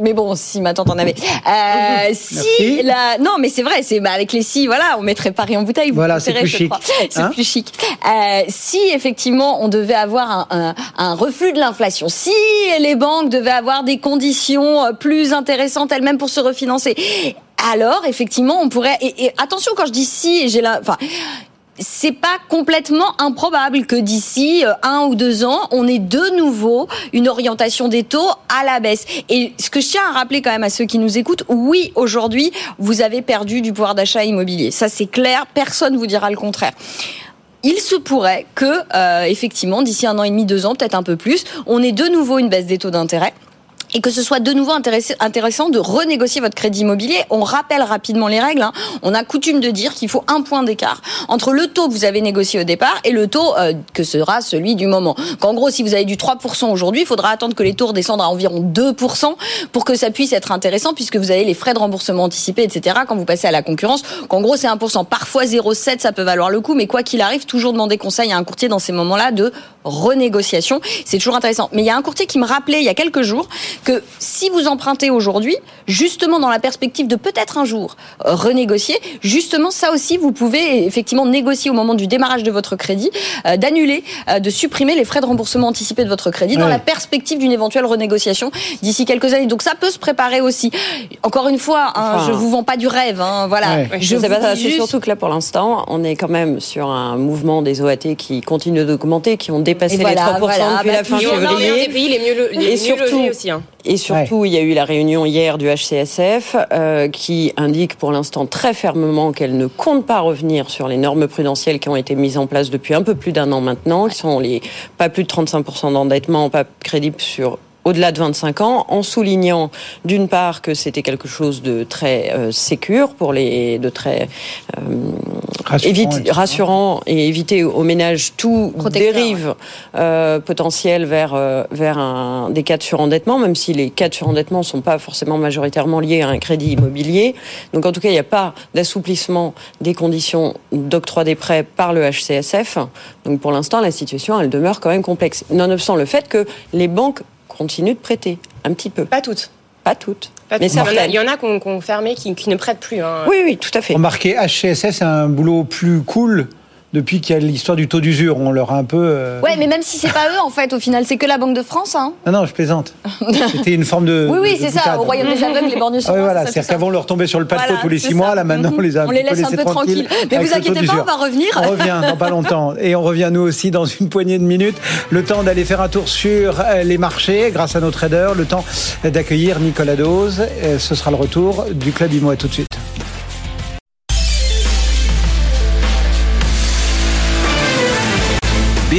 mais bon, si ma tante en avait. Euh, [laughs] si la, non, mais c'est vrai, c'est bah, avec les si, voilà, on mettrait Paris en bouteille. Voilà, c'est plus, chic. [laughs] C'est hein plus chic. Euh, si effectivement on devait avoir un, un, un reflux de l'inflation, si les banques devaient avoir des conditions euh, plus intéressantes elles-mêmes pour se refinancer, alors effectivement on pourrait et, attention quand je dis si j'ai la enfin c'est pas complètement improbable que d'ici euh, un ou deux ans, on ait de nouveau une orientation des taux à la baisse. Et ce que je tiens à rappeler quand même à ceux qui nous écoutent, oui, aujourd'hui, vous avez perdu du pouvoir d'achat immobilier. Ça, c'est clair. Personne vous dira le contraire il se pourrait que, euh, effectivement, d'ici un an et demi, deux ans, peut-être un peu plus, on ait de nouveau une baisse des taux d'intérêt et que ce soit de nouveau intéressant de renégocier votre crédit immobilier. On rappelle rapidement les règles. Hein. On a coutume de dire qu'il faut un point d'écart entre le taux que vous avez négocié au départ et le taux euh, que sera celui du moment. Qu'en gros, si vous avez du 3% aujourd'hui, il faudra attendre que les taux redescendent à environ 2% pour que ça puisse être intéressant puisque vous avez les frais de remboursement anticipés, etc. quand vous passez à la concurrence. Qu'en gros, c'est 1%. Parfois 0,7, ça peut valoir le coup, mais quoi qu'il arrive, toujours demander conseil à un courtier dans ces moments-là de renégociation. C'est toujours intéressant. Mais il y a un courtier qui me rappelait il y a quelques jours que si vous empruntez aujourd'hui, justement dans la perspective de peut-être un jour euh, renégocier, justement ça aussi vous pouvez effectivement négocier au moment du démarrage de votre crédit, euh, d'annuler, euh, de supprimer les frais de remboursement anticipé de votre crédit dans la perspective d'une éventuelle renégociation d'ici quelques années. Donc ça peut se préparer aussi. Encore une fois, hein, je vous vends pas du rêve, hein, voilà. je sais pas, c'est surtout que là pour l'instant, on est quand même sur un mouvement des OAT qui continue d'augmenter, qui ont dépassé les 3% depuis la fin février. Des pays les mieux, les et surtout, aussi. Hein. Et surtout, il y a eu la réunion hier du HCSF euh, qui indique pour l'instant très fermement qu'elle ne compte pas revenir sur les normes prudentielles qui ont été mises en place depuis un peu plus d'un an maintenant, qui sont les pas plus de 35% d'endettement, pas crédible sur au-delà de 25 ans, en soulignant d'une part que c'était quelque chose de très euh, sécure pour les, de très euh, rassurant, rassurant, et éviter aux ménages tout dérive euh, potentiel vers euh, vers un, des cas de surendettement, même si les cas de surendettement sont pas forcément majoritairement liés à un crédit immobilier. Donc en tout cas, il n'y a pas d'assouplissement des conditions d'octroi des prêts par le HCSF. Donc pour l'instant, la situation elle demeure quand même complexe. Nonobstant le fait que les banques continuent de prêter, un petit peu. Pas toutes. Pas toutes. mais il y en a qui ont, fermé, qui, ne prêtent plus. Hein. Oui, oui, tout à fait. Remarquez, HCSS, c'est un boulot plus cool depuis qu'il y a l'histoire du taux d'usure. On leur a un peu. Euh, ouais, mais même si c'est pas eux, en fait, au final, c'est que la Banque de France. Hein. Non, non, je plaisante. [laughs] C'était une forme de. Oui, oui, c'est ça. Au royaume des aveugles, les borgnes sont. Ah, voilà, c'est-à-dire qu'avant, on leur tombait sur le paquebot tous les six mois. Là, maintenant, on les a On les laisse un peu tranquilles. Mais vous inquiétez pas, on va revenir. On revient dans pas longtemps. Et on revient, nous aussi, dans une poignée de minutes. Le temps d'aller faire un tour sur euh, les marchés grâce à nos traders. Le temps d'accueillir Nicolas Dose. Euh, ce sera le retour du Club Imo. tout de suite.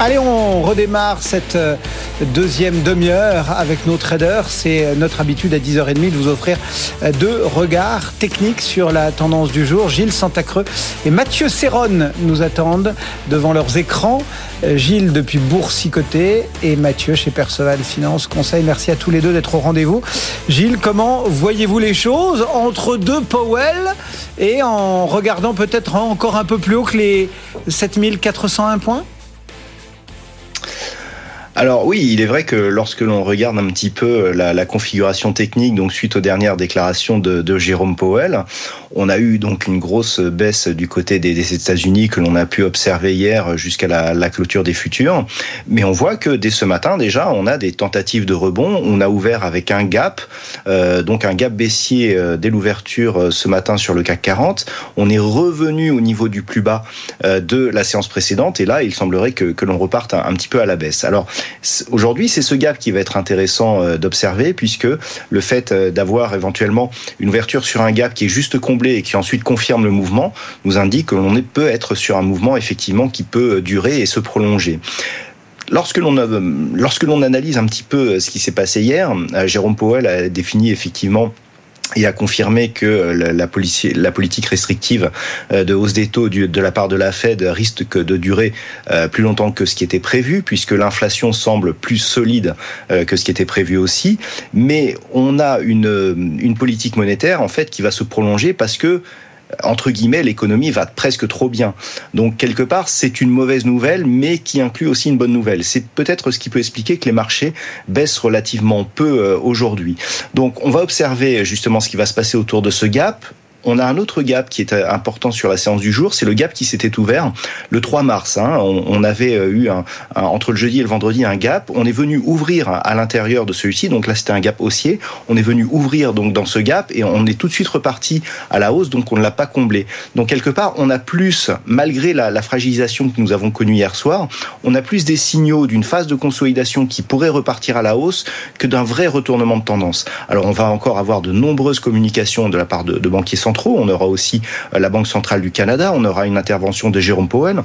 Allez, on redémarre cette euh, deuxième demi-heure avec nos traders. C'est euh, notre habitude à 10h30 de vous offrir euh, deux regards techniques sur la tendance du jour. Gilles Santacreux et Mathieu Serron nous attendent devant leurs écrans. Gilles depuis Boursicoté et Mathieu chez Perceval Finance Conseil. Merci à tous les deux d'être au rendez-vous. Gilles, comment voyez-vous les choses entre deux Powell et en regardant peut-être encore un peu plus haut que les 7401 points? Alors oui, il est vrai que lorsque l'on regarde un petit peu la, la, configuration technique, donc suite aux dernières déclarations de, de, Jérôme Powell, on a eu donc une grosse baisse du côté des, des États-Unis que l'on a pu observer hier jusqu'à la, la, clôture des futurs. Mais on voit que dès ce matin déjà, on a des tentatives de rebond. On a ouvert avec un gap, euh, donc un gap baissier euh, dès l'ouverture euh, ce matin sur le CAC 40. On est revenu au niveau du plus bas euh, de la séance précédente et là, il semblerait que, que l'on reparte un, un petit peu à la baisse. Alors Aujourd'hui, c'est ce gap qui va être intéressant euh, d'observer puisque le fait euh, d'avoir éventuellement une ouverture sur un gap qui est juste comblé et qui ensuite confirme le mouvement nous indique que l'on peut être sur un mouvement effectivement qui peut euh, durer et se prolonger. Lorsque l'on lorsque l'on analyse un petit peu ce qui s'est passé hier, Jérôme Powell a défini effectivement et a confirmé que la, la, politique restrictive euh, de hausse des taux de la part de la Fed risque de durer euh, plus longtemps que ce qui était prévu, puisque l'inflation semble plus solide euh, que ce qui était prévu aussi. Mais on a une, une politique monétaire en fait qui va se prolonger parce que entre guillemets, l'économie va presque trop bien. Donc, quelque part, c'est une mauvaise nouvelle, mais qui inclut aussi une bonne nouvelle. C'est peut-être ce qui peut expliquer que les marchés baissent relativement peu aujourd'hui. Donc, on va observer justement ce qui va se passer autour de ce gap on a un autre gap qui est important sur la séance du jour, c'est le gap qui s'était ouvert le 3 mars. Hein. On, avait eu un, un, entre le jeudi et le vendredi un gap. On est venu ouvrir à l'intérieur de celui-ci, donc là c'était un gap haussier. On est venu ouvrir donc dans ce gap et on est tout de suite reparti à la hausse, donc on ne l'a pas comblé. Donc quelque part, on a plus, malgré la, la fragilisation que nous avons connue hier soir, on a plus des signaux d'une phase de consolidation qui pourrait repartir à la hausse que d'un vrai retournement de tendance. Alors on va encore avoir de nombreuses communications de la part de, de banquiers centraux on aura aussi euh, la Banque centrale du Canada. On aura une intervention de Jérôme Powell.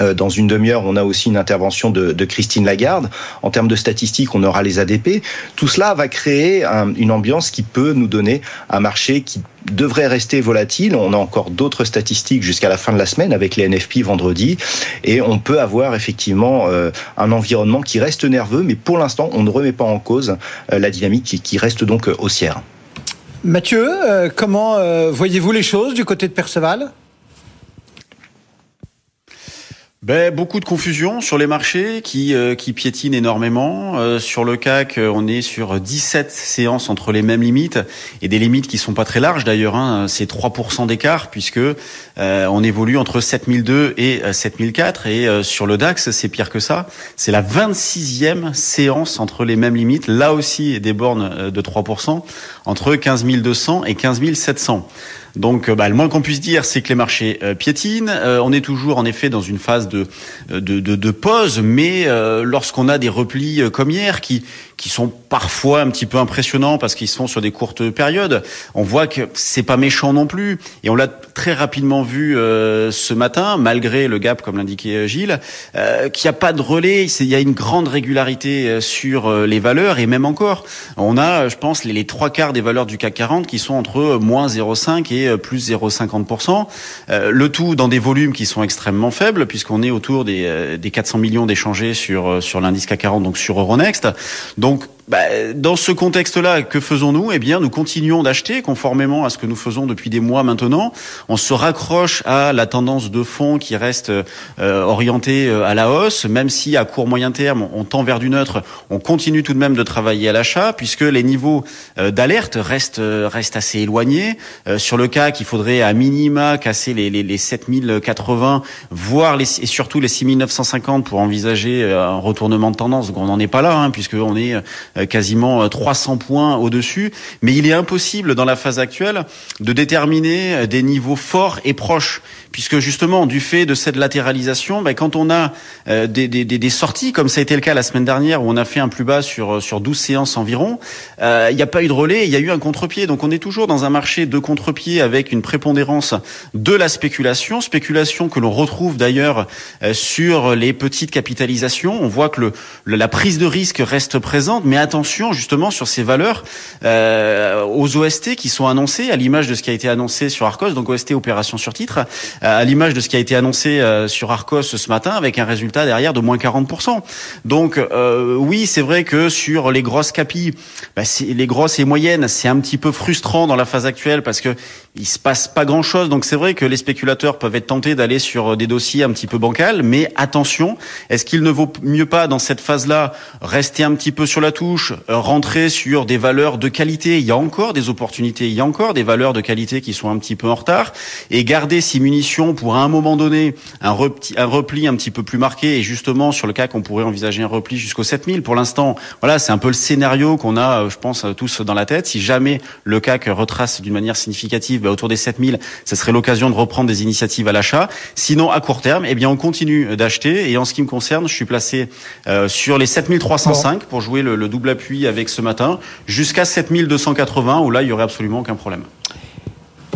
Euh, dans une demi-heure, on a aussi une intervention de, Christine Lagarde. En termes de statistiques, on aura les ADP. Tout cela va créer un, une ambiance qui peut nous donner un marché qui devrait rester volatile. On a encore d'autres statistiques jusqu'à la fin de la semaine avec les NFP vendredi. Et on peut avoir effectivement euh, un environnement qui reste nerveux, mais pour l'instant, on ne remet pas en cause la dynamique qui, qui reste donc haussière. Mathieu, euh, comment euh, voyez-vous les choses du côté de Perceval? Ben, beaucoup de confusion sur les marchés qui, euh, qui piétinent énormément. Euh, sur le CAC, euh, on est sur 17 séances entre les mêmes limites et des limites qui sont pas très larges d'ailleurs. Hein, c'est 3% d'écart puisque on évolue entre 7002 et 7004 et sur le DAX, c'est pire que ça. C'est la 26e séance entre les mêmes limites. Là aussi, des bornes de 3% entre 15 200 et 15 700. Donc, bah, le moins qu'on puisse dire, c'est que les marchés euh, piétinent. Euh, on est toujours, en effet, dans une phase de de, de, pause, mais euh, lorsqu'on a des replis comme hier, qui qui sont parfois un petit peu impressionnants parce qu'ils sont sur des courtes périodes, on voit que c'est pas méchant non plus. Et on l'a très rapidement vu euh, ce matin, malgré le gap, comme l'indiquait Gilles, euh, qu'il n'y a pas de relais. Il y a une grande régularité sur les valeurs et même encore, on a, je pense, les, trois quarts des valeurs du CAC 40 qui sont entre moins 0,5 et plus 0,50%. Euh, le tout dans des volumes qui sont extrêmement faibles, puisqu'on est autour des, euh, des 400 millions d'échangés sur, euh, sur l'indice CAC 40, donc sur Euronext. Donc, bah, dans ce contexte-là, que faisons-nous? Eh bien, nous continuons d'acheter conformément à ce que nous faisons depuis des mois maintenant. On se raccroche à la tendance de fond qui reste euh, orientée à la hausse, même si à court moyen terme on tend vers du neutre. On continue tout de même de travailler à l'achat puisque les niveaux euh, d'alerte restent restent assez éloignés. Euh, sur le cas qu'il faudrait à minima casser les, les, les 7080, voire les, et surtout les 6950 pour envisager un retournement de tendance. Donc on n'en est pas là, hein, puisque on est quasiment 300 points au-dessus. Mais il est impossible dans la phase actuelle de déterminer des niveaux forts et proches, puisque justement, du fait de cette latéralisation, ben, quand on a euh, des, des, des, sorties, comme ça a été le cas la semaine dernière, où on a fait un plus bas sur, sur 12 séances environ, euh, il n'y a pas eu de relais, il y a eu un contre-pied. Donc on est toujours dans un marché de contre-pied avec une prépondérance de la spéculation, spéculation que l'on retrouve d'ailleurs euh, sur les petites capitalisations. On voit que le, la prise de risque reste présente, mais attention justement sur ces valeurs euh, aux OST qui sont annoncées, à l'image de ce qui a été annoncé sur Arcos, donc OST opération sur titre, à l'image de ce qui a été annoncé sur Arcos ce matin, avec un résultat derrière de moins 40%. Donc oui, c'est vrai que sur les grosses capilles, bah, les grosses et moyennes, c'est un petit peu frustrant dans la phase actuelle parce que il se passe pas grand chose. Donc c'est vrai que les spéculateurs peuvent être tentés d'aller sur des dossiers un petit peu bancals, mais attention, est-ce qu'il ne vaut mieux pas dans cette phase-là rester un petit peu sur la touche, rentrer sur des valeurs de qualité Il y a encore des opportunités, il y a encore des valeurs de qualité qui sont un petit peu en retard, et garder ces munitions pour à un moment donné un, repli, un repli un petit peu plus marqué, et justement sur le cas qu'on pourrait envisager un repli jusqu'au 7000. Pour l'instant, voilà, c'est un peu le scénario qu'on a, je pense, tous dans la tête. Si jamais le CAC retrace d'une manière significative bah, autour des 7000, ce serait l'occasion de reprendre des initiatives à l'achat. Sinon, à court terme, eh bien, on continue d'acheter. Et en ce qui me concerne, je suis placé euh, sur les 7305 pour jouer le, le double appui avec ce matin, jusqu'à 7280 où là, il y aurait absolument aucun problème.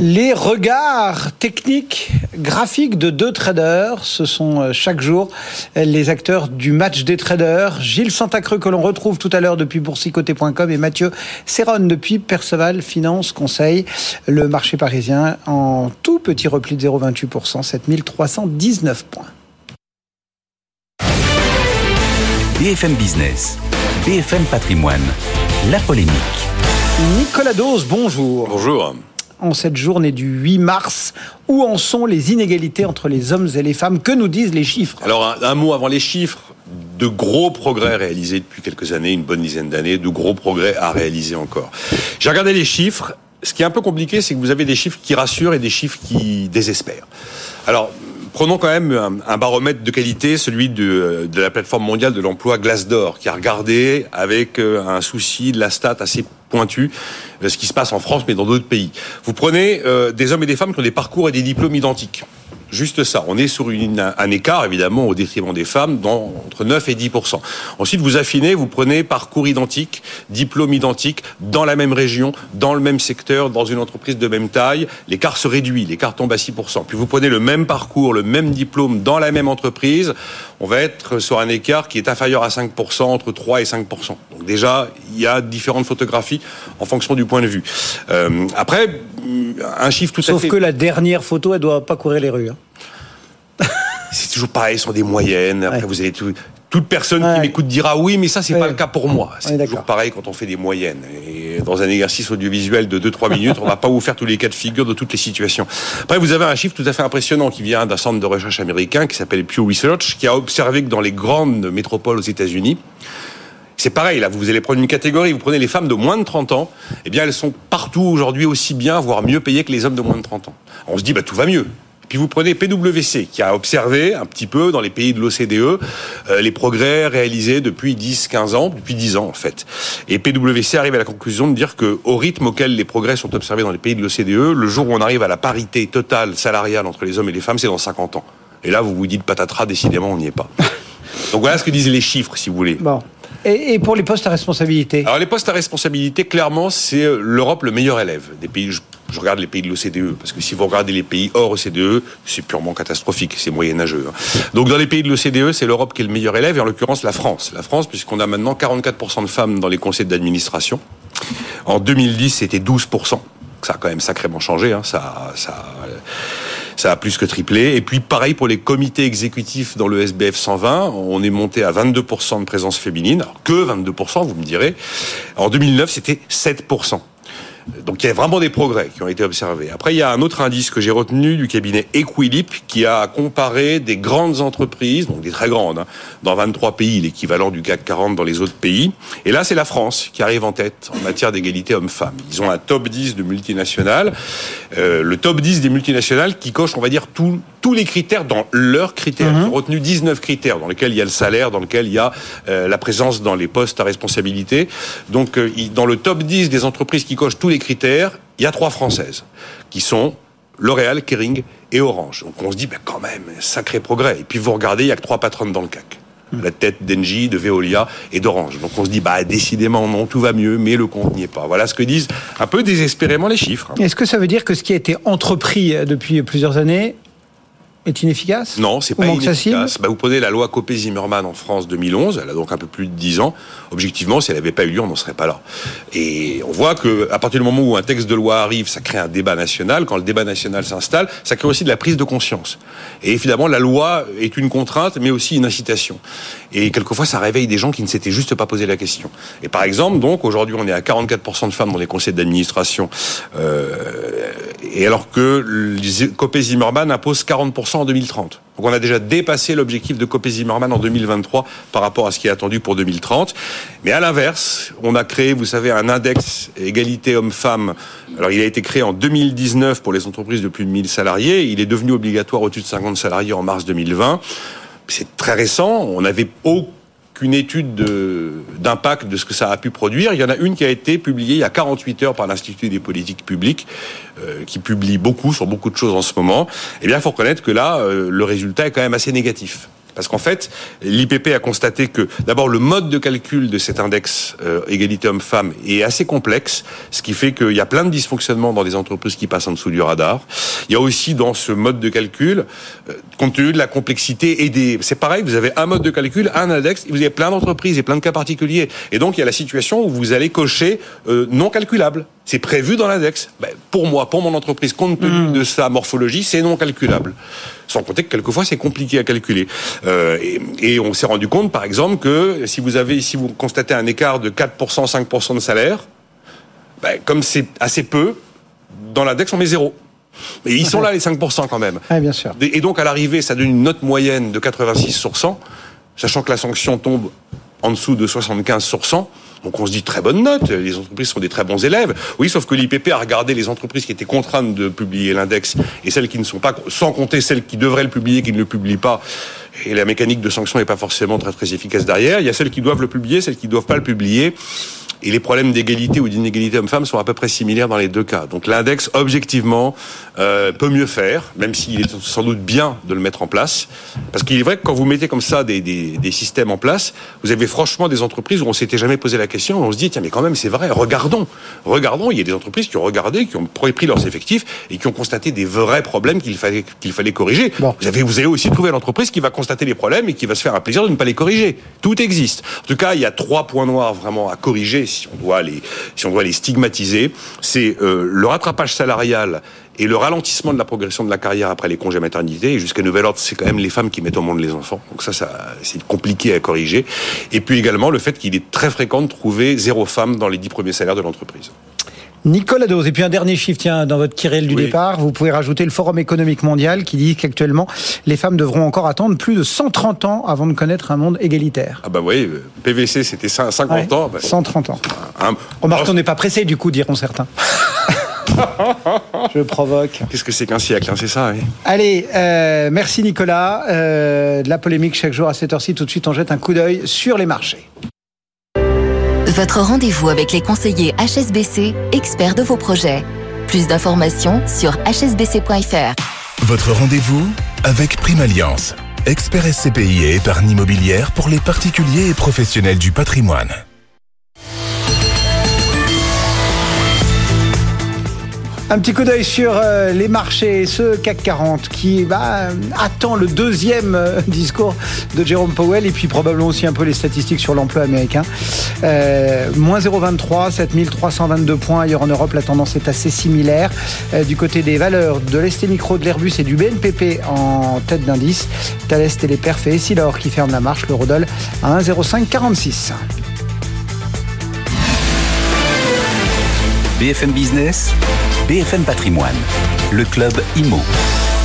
Les regards techniques, graphiques de deux traders, ce sont euh, chaque jour les acteurs du match des traders. Gilles Santacreux que l'on retrouve tout à l'heure depuis boursicoté.com et Mathieu Serron depuis Perceval Finance Conseil. Le marché parisien en tout petit repli de 0,28%, 7319 points. BFM Business, BFM Patrimoine, la polémique. Nicolas Dose, bonjour. Bonjour en cette journée du 8 mars. Où en sont les inégalités entre les hommes et les femmes? Que nous disent les chiffres? Alors un, mot avant les chiffres. De gros progrès réalisés depuis quelques années, une bonne dizaine d'années, de gros progrès à réaliser encore. J'ai regardé les chiffres. Ce qui est un peu compliqué, c'est que vous avez des chiffres qui rassurent et des chiffres qui désespèrent. Alors, prenons quand même un, baromètre de qualité, celui de, la plateforme mondiale de l'emploi Glassdoor, qui a regardé avec euh, un souci de la stat assez pointu euh, ce qui se passe en France, mais dans d'autres pays. Vous prenez euh, des hommes et des femmes qui ont des parcours et des diplômes identiques. Juste ça. On est sur un écart, évidemment, au détriment des femmes, dans, entre 9 et 10% Ensuite, vous affinez, vous prenez parcours identique, diplôme identique, dans la même région, dans le même secteur, dans une entreprise de même taille. L'écart se réduit, l'écart tombe à 6% Puis vous prenez le même parcours, le même diplôme, dans la même entreprise. On va être sur un écart qui est inférieur à 5% entre 3 et 5% Donc déjà, il y a différentes photographies en fonction du point de vue. Euh, après, un chiffre tout à fait... Sauf que la dernière photo, elle doit pas courir les rues. Hein. c'est toujours pareil, ce sont des moyennes. Après, vous avez toute personne qui m'écoute dira oui, mais ça, c'est pas le cas pour moi. C'est toujours pareil quand on fait des moyennes. Et dans un exercice audiovisuel de 2-3 minutes, on va pas vous faire tous les cas de figure de toutes les situations. Après, vous avez un chiffre tout à fait impressionnant qui vient d'un centre de recherche américain qui s'appelle Pew Research, qui a observé que dans les grandes métropoles aux États-Unis, c'est pareil, là, vous allez prendre une catégorie, vous prenez les femmes de moins de 30 ans, eh bien, elles sont partout aujourd'hui aussi bien, voire mieux payées que les hommes de moins de 30 ans. On se dit, bah, tout va mieux. Puis vous prenez PwC, qui a observé un petit peu dans les pays de l'OCDE euh, les progrès réalisés depuis 10-15 ans, depuis 10 ans en fait. Et PwC arrive à la conclusion de dire que au rythme auquel les progrès sont observés dans les pays de l'OCDE, le jour où on arrive à la parité totale salariale entre les hommes et les femmes, c'est dans 50 ans. Et là, vous vous dites patatras, décidément, on n'y est pas. [laughs] Donc voilà ce que disent les chiffres, si vous voulez. Bon. Et, pour les postes à responsabilité Alors les postes à responsabilité, clairement, c'est l'Europe le meilleur élève des pays. Je, regarde les pays de l'OCDE, parce que si vous regardez les pays hors OCDE, c'est purement catastrophique, c'est moyenâgeux. Hein. Donc dans les pays de l'OCDE, c'est l'Europe qui est le meilleur élève, et en l'occurrence la France. La France, puisqu'on a maintenant 44% de femmes dans les conseils d'administration. En 2010, c'était 12%. Ça a quand même sacrément changé. Hein. Ça, ça a plus que triplé. Et puis pareil pour les comités exécutifs dans le SBF 120, on est monté à 22% de présence féminine. Que 22%, vous me direz. En 2009, c'était 7%. Donc il y a vraiment des progrès qui ont été observés. Après, il y a un autre indice que j'ai retenu du cabinet Equilip qui a comparé des grandes entreprises, donc des très grandes, hein, dans 23 pays, l'équivalent du CAC 40 dans les autres pays. Et là, c'est la France qui arrive en tête en matière d'égalité homme-femme. Ils ont un top 10 de multinationales. Euh, le top 10 des multinationales qui coche, on va dire, tous les critères dans leurs critères. Ils ont retenu 19 critères dans lesquels il y a le salaire, dans lesquels il y a euh, la présence dans les postes à responsabilité. Donc, euh, dans le top 10 des entreprises qui cochent tous les critères, il y a trois françaises qui sont L'Oréal, Kering et Orange. Donc on se dit, ben quand même, sacré progrès. Et puis vous regardez, il y a que trois patronnes dans le CAC. Hmm. La tête d'Engie, de Veolia et d'Orange. Donc on se dit, bah décidément, non, tout va mieux, mais le compte n'y est pas. Voilà ce que disent un peu désespérément les chiffres. Est-ce que ça veut dire que ce qui a été entrepris depuis plusieurs années est inefficace Non, c'est pas inefficace. Bah, vous prenez la loi Copé-Zimmermann en France 2011, elle a donc un peu plus de 10 ans. Objectivement, si elle n'avait pas eu lieu, on n'en serait pas là. Et on voit que à partir du moment où un texte de loi arrive, ça crée un débat national. Quand le débat national s'installe, ça crée aussi de la prise de conscience. Et finalement, la loi est une contrainte, mais aussi une incitation. Et quelquefois, ça réveille des gens qui ne s'étaient juste pas posé la question. Et par exemple, donc aujourd'hui, on est à 44% de femmes dans les conseils d'administration, euh, et alors que Copé-Zimmermann impose 40% en 2030. Donc on a déjà dépassé l'objectif de Copé-Zimmermann en 2023 par rapport à ce qui est attendu pour 2030. Mais à l'inverse, on a créé, vous savez, un index égalité homme-femme. Alors il a été créé en 2019 pour les entreprises de plus de 1000 salariés. Il est devenu obligatoire au-dessus de 50 salariés en mars 2020. C'est très récent. On n'avait aucune étude de- d'impact de, ce que ça a pu produire. Il y en a une qui a été publiée il y a 48 heures par l'Institut des politiques publiques, euh, qui publie beaucoup sur beaucoup de choses en ce moment. Eh bien, il faut reconnaître que là, euh, le résultat est quand même assez négatif. Parce qu'en fait, l'IPP a constaté que d'abord le mode de calcul de cet index euh, égalité homme-femme est assez complexe, ce qui fait qu'il y a plein de dysfonctionnements dans des entreprises qui passent en dessous du radar. Il y a aussi dans ce mode de calcul, euh, compte tenu de la complexité et des, c'est pareil, vous avez un mode de calcul, un index, vous avez plein d'entreprises et plein de cas particuliers. Et donc il y a la situation où vous allez cocher euh, non calculable. C'est prévu dans l'index. Ben, pour moi, pour mon entreprise, compte tenu de sa morphologie, c'est non calculable. Sans compter que quelquefois c'est compliqué à calculer. Euh, et, et on s'est rendu compte, par exemple, que si vous avez, si vous constatez un écart de 4%, 5% de salaire, ben, comme c'est assez peu, dans l'index on met zéro. Et ils sont là les 5% quand même. Oui, bien sûr. Et donc à l'arrivée, ça donne une note moyenne de 86 sur 100, sachant que la sanction tombe en dessous de 75 sur 100. Donc on se dit très bonne note, les entreprises sont des très bons élèves. Oui, sauf que l'IPP a regardé les entreprises qui étaient contraintes de publier l'index et celles qui ne sont pas, sans compter celles qui devraient le publier, qui ne le publient pas. Et la mécanique de sanction n'est pas forcément très très efficace derrière. Il y a celles qui doivent le publier, celles qui ne doivent pas le publier. Et les problèmes d'égalité ou d'inégalité homme-femme sont à peu près similaires dans les deux cas. Donc l'index, objectivement, euh, peut mieux faire, même s'il est sans doute bien de le mettre en place. Parce qu'il est vrai que quand vous mettez comme ça des, des, des systèmes en place, vous avez franchement des entreprises où on s'était jamais posé la question, on se dit, tiens, mais quand même, c'est vrai, regardons. Regardons, il y a des entreprises qui ont regardé, qui ont pris leurs effectifs et qui ont constaté des vrais problèmes qu'il fallait, qu'il fallait corriger. Vous, avez, vous allez aussi trouver l'entreprise qui va constater les problèmes et qui va se faire un plaisir de ne pas les corriger. Tout existe. En tout cas, il y a trois points noirs vraiment à corriger si on doit les, stigmatiser. C'est euh, le rattrapage salarial et le ralentissement de la progression de la carrière après les congés maternité. Et jusqu'à nouvel ordre, c'est quand même les femmes qui mettent au monde les enfants. Donc ça c'est compliqué à corriger. Et puis également le fait qu'il est très fréquent de trouver zéro femme dans les dix premiers salaires de l'entreprise. Nicolas Dose. Et puis un dernier chiffre, tiens, dans votre Kirill du départ, vous pouvez rajouter le Forum économique mondial qui dit qu'actuellement, les femmes devront encore attendre plus de 130 ans avant de connaître un monde égalitaire. Ah bah oui, PVC c'était 50 Ouais, ans. Bah, 130 ans. un- Remarque, on n'est pas pressé du coup, diront certains. [laughs] Je provoque. Qu'est-ce que c'est qu'un siècle, hein, c'est ça oui. Allez, euh, merci Nicolas. Euh, de la polémique chaque jour à cette heure-ci. Tout de suite, on jette un coup d'œil sur les marchés. Votre rendez-vous avec les conseillers HSBC, experts de vos projets. Plus d'informations sur hsbc.fr. Votre rendez-vous avec Prime Alliance, expert SCPI et épargne immobilière pour les particuliers et professionnels du patrimoine. Un petit coup d'œil sur euh, les marchés, ce CAC 40 qui bah, attend le deuxième euh, [laughs] discours de Jérôme Powell et puis probablement aussi un peu les statistiques sur l'emploi américain. Euh, moins 0,23, 7322 points. Ailleurs en Europe, la tendance est assez similaire. Du côté des valeurs de l'ST Micro, de l'Airbus et du BNPP en tête d'indice, Thales Téléperf et Essilor qui ferment la marche, l'eurodoll à 1,0546. BFM Business, BFM Patrimoine, le club IMO.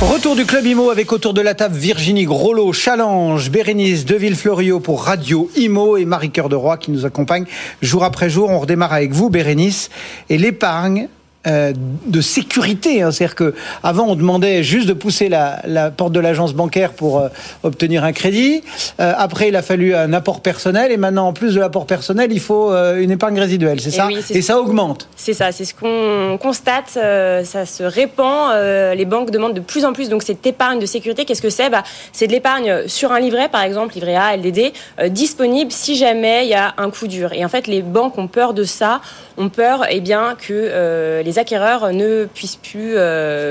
Retour du Club Imo avec autour de la table Virginie Grolot, Challenge, Bérénice Deville-Florio pour Radio Imo et Marie Cœur de Roy qui nous accompagne jour après jour. On redémarre avec vous, Bérénice, et l'épargne. Euh, de sécurité, hein. c'est-à-dire que avant on demandait juste de pousser la, la porte de l'agence bancaire pour euh, obtenir un crédit. Euh, après il a fallu un apport personnel et maintenant en plus de l'apport personnel il faut une épargne résiduelle, c'est Et ça oui, Et ça. augmente. C'est ça, c'est ce qu'on constate, ça se répand, les banques demandent de plus en plus donc cette épargne de sécurité. Qu'est-ce que c'est? Bah, C'est de l'épargne sur un livret, par exemple, livret A, LDD, disponible si jamais il y a un coup dur. Et en fait, les banques ont peur de ça, ont peur eh bien, que les les acquéreurs ne puissent plus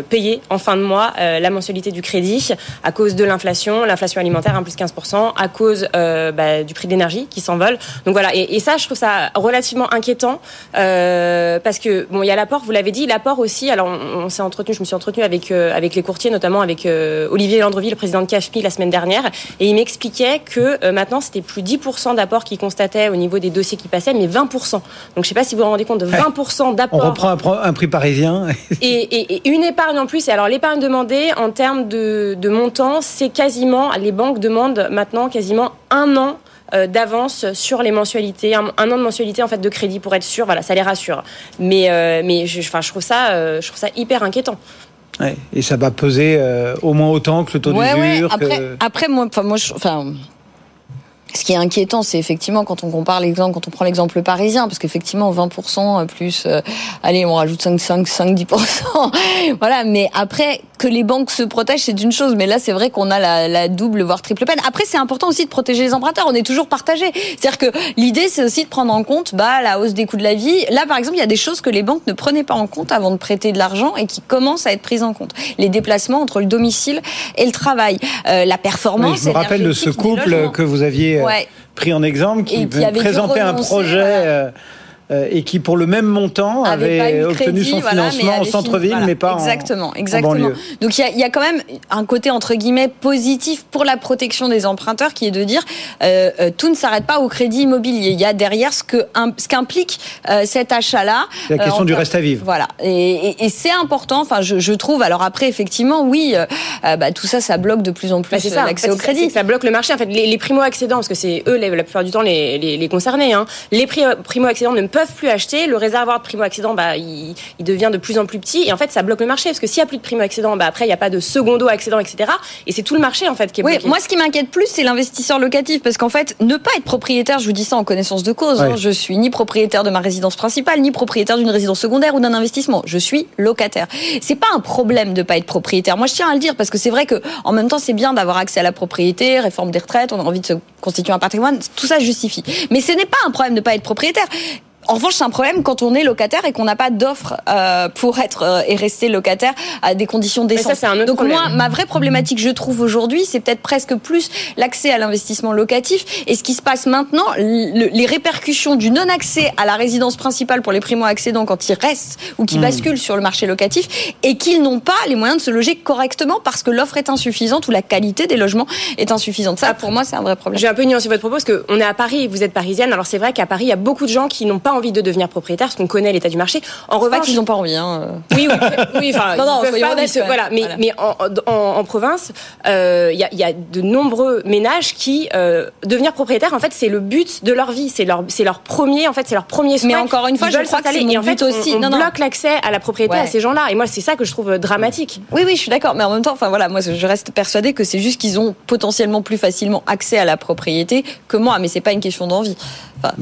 payer en fin de mois la mensualité du crédit à cause de l'inflation, l'inflation alimentaire, 1 plus 15%, à cause bah, du prix d'énergie qui s'envole. Donc voilà, et, et, ça, je trouve ça relativement inquiétant parce que bon, il y a l'apport, vous l'avez dit, l'apport aussi. Alors on, s'est entretenu, je me suis entretenu avec avec les courtiers, notamment avec Olivier Landreville, le président de CAFMI, la semaine dernière, et il m'expliquait que maintenant c'était plus 10% d'apport qu'il constatait au niveau des dossiers qui passaient, mais 20%. Donc je ne sais pas si vous vous rendez compte de 20% d'apport. On reprend un, prix parisien. [laughs] et, une épargne en plus. Et alors l'épargne demandée en termes de, montant, c'est quasiment, les banques demandent maintenant quasiment un an euh, d'avance sur les mensualités, un, an de mensualité en fait de crédit pour être sûr, voilà, ça les rassure. Mais, euh, mais je, enfin, je trouve ça, euh, je trouve ça hyper inquiétant. et ça va peser au moins autant que le taux d'usure. Ouais, après, après, moi, enfin, moi, enfin, ce qui est inquiétant, c'est effectivement quand on compare l'exemple, quand on prend l'exemple parisien, parce qu'effectivement 20% plus, euh, allez, on rajoute 5, 5, 5, 10%, voilà. Mais après, que les banques se protègent, c'est une chose, mais là, c'est vrai qu'on a la, la, double voire triple peine. Après, c'est important aussi de protéger les emprunteurs. On est toujours partagé. C'est-à-dire que l'idée, c'est aussi de prendre en compte bah, la hausse des coûts de la vie. Là, par exemple, il y a des choses que les banques ne prenaient pas en compte avant de prêter de l'argent et qui commencent à être prises en compte. Les déplacements entre le domicile et le travail, euh, la performance. je me rappelle de ce couple que vous aviez euh, pris en exemple, qui, qui présentait un projet. Euh, euh, et qui, pour le même montant, avait, obtenu son financement en centre-ville, mais pas exactement, en, exactement. banlieue. Donc il y, a, quand même un côté entre guillemets positif pour la protection des emprunteurs, qui est de dire euh, euh, tout ne s'arrête pas au crédit immobilier. Il y a derrière ce que ce qu'implique cet achat-là. La question du reste à vivre. Voilà, et, c'est important. Enfin, je, trouve. Alors après, effectivement, oui, bah, tout ça, ça bloque de plus en plus bah, l'accès au crédit. Ça, bloque le marché. En fait, les, primo-accédants, parce que c'est eux la plupart du temps les, les, concernés. Hein, les primo-accédants ne peuvent plus acheter. Le réservoir de primo-accédant, bah, il, devient de plus en plus petit. Et en fait, ça bloque le marché. Parce que s'il n'y a plus de primo-accédant, bah, après, il n'y a pas de secondo-accédant, etc. Et c'est tout le marché, en fait, qui est bloqué. Oui, moi, ce qui m'inquiète plus, c'est l'investisseur locatif. Parce qu'en fait, ne pas être propriétaire, je vous dis ça en connaissance de cause. Hein, je suis ni propriétaire de ma résidence principale, ni propriétaire d'une résidence secondaire ou d'un investissement. Je suis locataire. C'est pas un problème de pas être propriétaire. Moi, je tiens à le dire parce que c'est vrai que, en même temps, c'est bien d'avoir accès à la propriété, réforme des retraites, on a envie de se constituer un patrimoine. Tout ça justifie. Mais ce n'est pas un problème de pas être propriétaire. En revanche, c'est un problème quand on est locataire et qu'on n'a pas d'offre euh, pour être euh, et rester locataire à des conditions décentes. Donc moi, ma vraie problématique, je trouve aujourd'hui, c'est peut-être presque plus l'accès à l'investissement locatif et ce qui se passe maintenant, les répercussions du non-accès à la résidence principale pour les primo-accédants quand ils restent ou qui hmm. basculent sur le marché locatif et qu'ils n'ont pas les moyens de se loger correctement parce que l'offre est insuffisante ou la qualité des logements est insuffisante. Ça, pour moi, c'est un vrai problème. J'ai un peu nuancé votre propos parce qu'on est à Paris, vous êtes parisienne. Alors c'est vrai qu'à Paris, il y a beaucoup de gens qui n'ont pas envie de devenir propriétaire, parce qu'on connaît l'état du marché. En revanche, qu'ils n'ont pas envie. Hein. Oui, oui, oui enfin, [laughs] non, non, pas, voilà, mais, mais en, en, province, euh, il y, a, y, a, de nombreux ménages qui euh, devenir propriétaire, en fait, c'est le but de leur vie, c'est leur, c'est leur premier, en fait, c'est leur premier. Mais encore une fois, je crois que c'est et en fait, aussi. On, on bloque l'accès à la propriété à ces gens-là, et moi, c'est ça que je trouve dramatique. Oui, oui, je suis d'accord, mais en même temps, enfin voilà, moi, je reste persuadée que c'est juste qu'ils ont potentiellement plus facilement accès à la propriété que moi, mais c'est pas une question d'envie.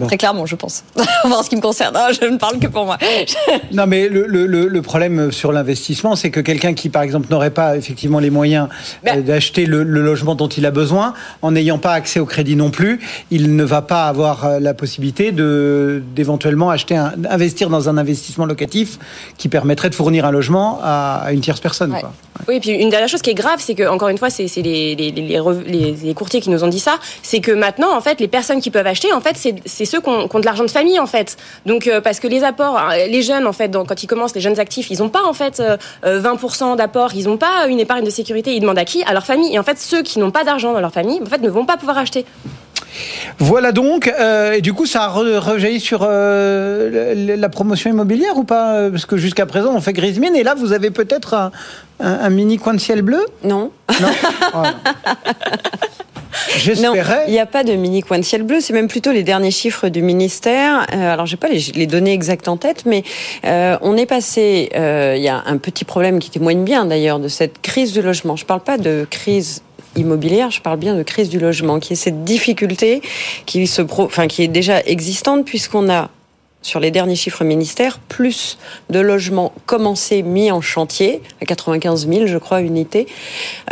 Très clairement, je pense. [laughs] en ce qui me concerne, hein, je ne parle que pour moi. [laughs] non, mais le, le, le problème sur l'investissement, c'est que quelqu'un qui, par exemple, n'aurait pas effectivement les moyens ben. euh, d'acheter le, logement dont il a besoin, en n'ayant pas accès au crédit non plus, il ne va pas avoir euh, la possibilité de d'éventuellement acheter, un, investir dans un investissement locatif qui permettrait de fournir un logement à, une tierce personne. Quoi. Oui, et puis une dernière chose qui est grave, c'est que encore une fois, c'est les les, les, les, courtiers qui nous ont dit ça, c'est que maintenant, en fait, les personnes qui peuvent acheter, en fait, c'est c'est ceux qui ont, de l'argent de famille en fait. Donc euh, parce que les apports, euh, les jeunes en fait, quand ils commencent, les jeunes actifs, ils n'ont pas en fait 20% euh, d'apport, ils n'ont pas une épargne de sécurité. Ils demandent à qui? À leur famille. Et en fait, ceux qui n'ont pas d'argent dans leur famille, en fait, ne vont pas pouvoir acheter. Voilà donc, et du coup, ça a rejailli sur la promotion immobilière ou pas? Parce que jusqu'à présent, on fait grise mine, et là, vous avez peut-être un, mini coin de ciel bleu? Non. Non? [laughs] Il n'y a pas de mini coin de ciel bleu, c'est même plutôt les derniers chiffres du ministère. Euh, alors, j'ai pas les, données exactes en tête, mais euh, on est passé. Euh, il y a un petit problème qui témoigne bien d'ailleurs de cette crise du logement. Je ne parle pas de crise immobilière, je parle bien de crise du logement, qui est cette difficulté qui se, enfin, qui est déjà existante puisqu'on a sur les derniers chiffres ministères, plus de logements commencés mis en chantier, à 95 000, je crois, unités,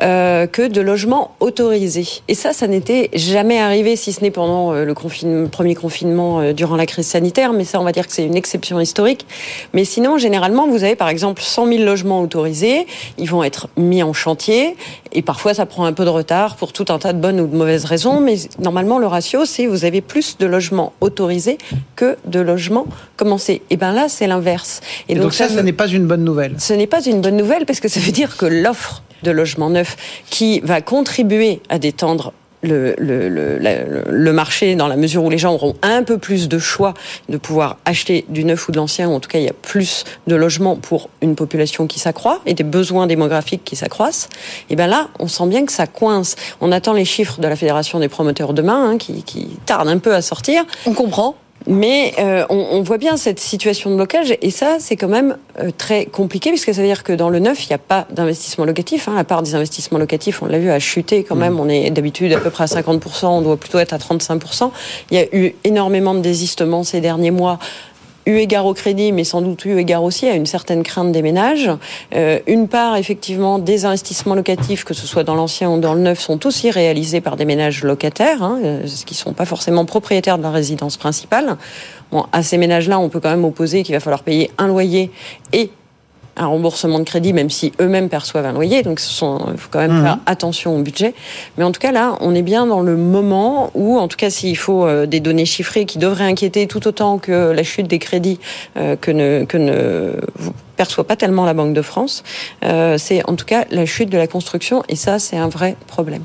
euh, que de logements autorisés. Et ça, ça n'était jamais arrivé, si ce n'est pendant euh, le premier confinement euh, durant la crise sanitaire, mais ça, on va dire que c'est une exception historique. Mais sinon, généralement, vous avez par exemple 100 000 logements autorisés, ils vont être mis en chantier, et parfois ça prend un peu de retard pour tout un tas de bonnes ou de mauvaises raisons, mais normalement, le ratio, c'est vous avez plus de logements autorisés que de logements commencer? Et bien là, c'est l'inverse. Et, donc, ça, ce n'est pas une bonne nouvelle. Ce n'est pas une bonne nouvelle parce que ça veut dire que l'offre de logements neufs qui va contribuer à détendre le, le, le, le, marché dans la mesure où les gens auront un peu plus de choix de pouvoir acheter du neuf ou de l'ancien, ou en tout cas il y a plus de logements pour une population qui s'accroît et des besoins démographiques qui s'accroissent, et bien là on sent bien que ça coince. On attend les chiffres de la Fédération des promoteurs demain hein, qui, qui tardent un peu à sortir. On comprend. Mais euh, on, on, voit bien cette situation de blocage et ça, c'est quand même euh, très compliqué puisque ça veut dire que dans le neuf, il n'y a pas d'investissement locatif. Hein. La part des investissements locatifs, on l'a vu, a chuté quand même. Mmh. On est d'habitude à peu près à 50%, on doit plutôt être à 35%. Il y a eu énormément de désistements ces derniers mois eu égard au crédit, mais sans doute eu égard aussi à une certaine crainte des ménages. Euh, une part, effectivement, des investissements locatifs, que ce soit dans l'ancien ou dans le neuf, sont aussi réalisés par des ménages locataires, hein, euh, qui ne sont pas forcément propriétaires de la résidence principale. Bon, à ces ménages-là, on peut quand même opposer qu'il va falloir payer un loyer et un remboursement de crédit, même si eux-mêmes perçoivent un loyer. Donc, il faut quand même faire mhm. attention au budget. Mais en tout cas, là, on est bien dans le moment où, en tout cas, s'il faut euh, des données chiffrées qui devraient inquiéter tout autant que la chute des crédits euh, que ne, que ne perçoit pas tellement la Banque de France, euh, c'est en tout cas la chute de la construction. Et ça, c'est un vrai problème.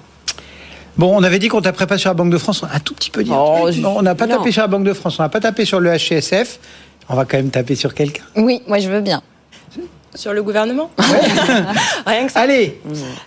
Bon, on avait dit qu'on taperait pas sur la Banque de France. Un tout petit peu dit. Oh, on n'a pas tapé sur la Banque de France. On n'a pas tapé sur le HCSF. On va quand même taper sur quelqu'un. Oui, moi je veux bien. Sur le gouvernement [laughs] Rien que ça. Allez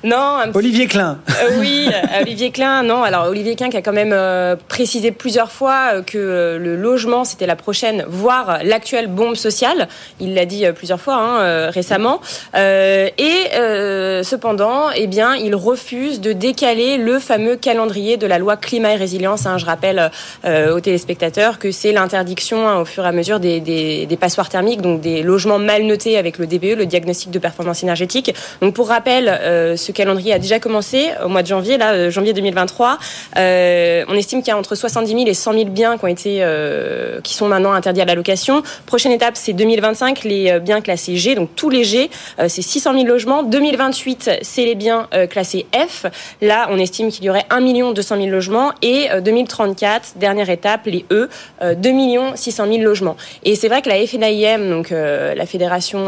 Non. Olivier Klein. Euh, oui, euh, Olivier Klein, non. Alors, Olivier Klein qui a quand même euh, précisé plusieurs fois que le logement, c'était la prochaine, voire l'actuelle bombe sociale. Il l'a dit plusieurs fois hein, récemment. et cependant, eh bien, il refuse de décaler le fameux calendrier de la loi climat et résilience. Hein. Je rappelle aux téléspectateurs que c'est l'interdiction hein, au fur et à mesure des, des, des passoires thermiques, donc des logements mal notés avec le DBE, le diagnostic de performance énergétique. Donc pour rappel, euh, ce calendrier a déjà commencé au mois de janvier, là, euh, janvier 2023. Euh, on estime qu'il y a entre 70 000 et 100 000 biens qui ont été, qui sont maintenant interdits à la location. Prochaine étape, c'est 2025, les biens classés G, donc tous les G, c'est 600 000 logements. 2028, c'est les biens classés F. Là, on estime qu'il y aurait 1 200 000 logements. Et 2034, dernière étape, les E, 2 600 000 logements. Et c'est vrai que la FNIM, donc la Fédération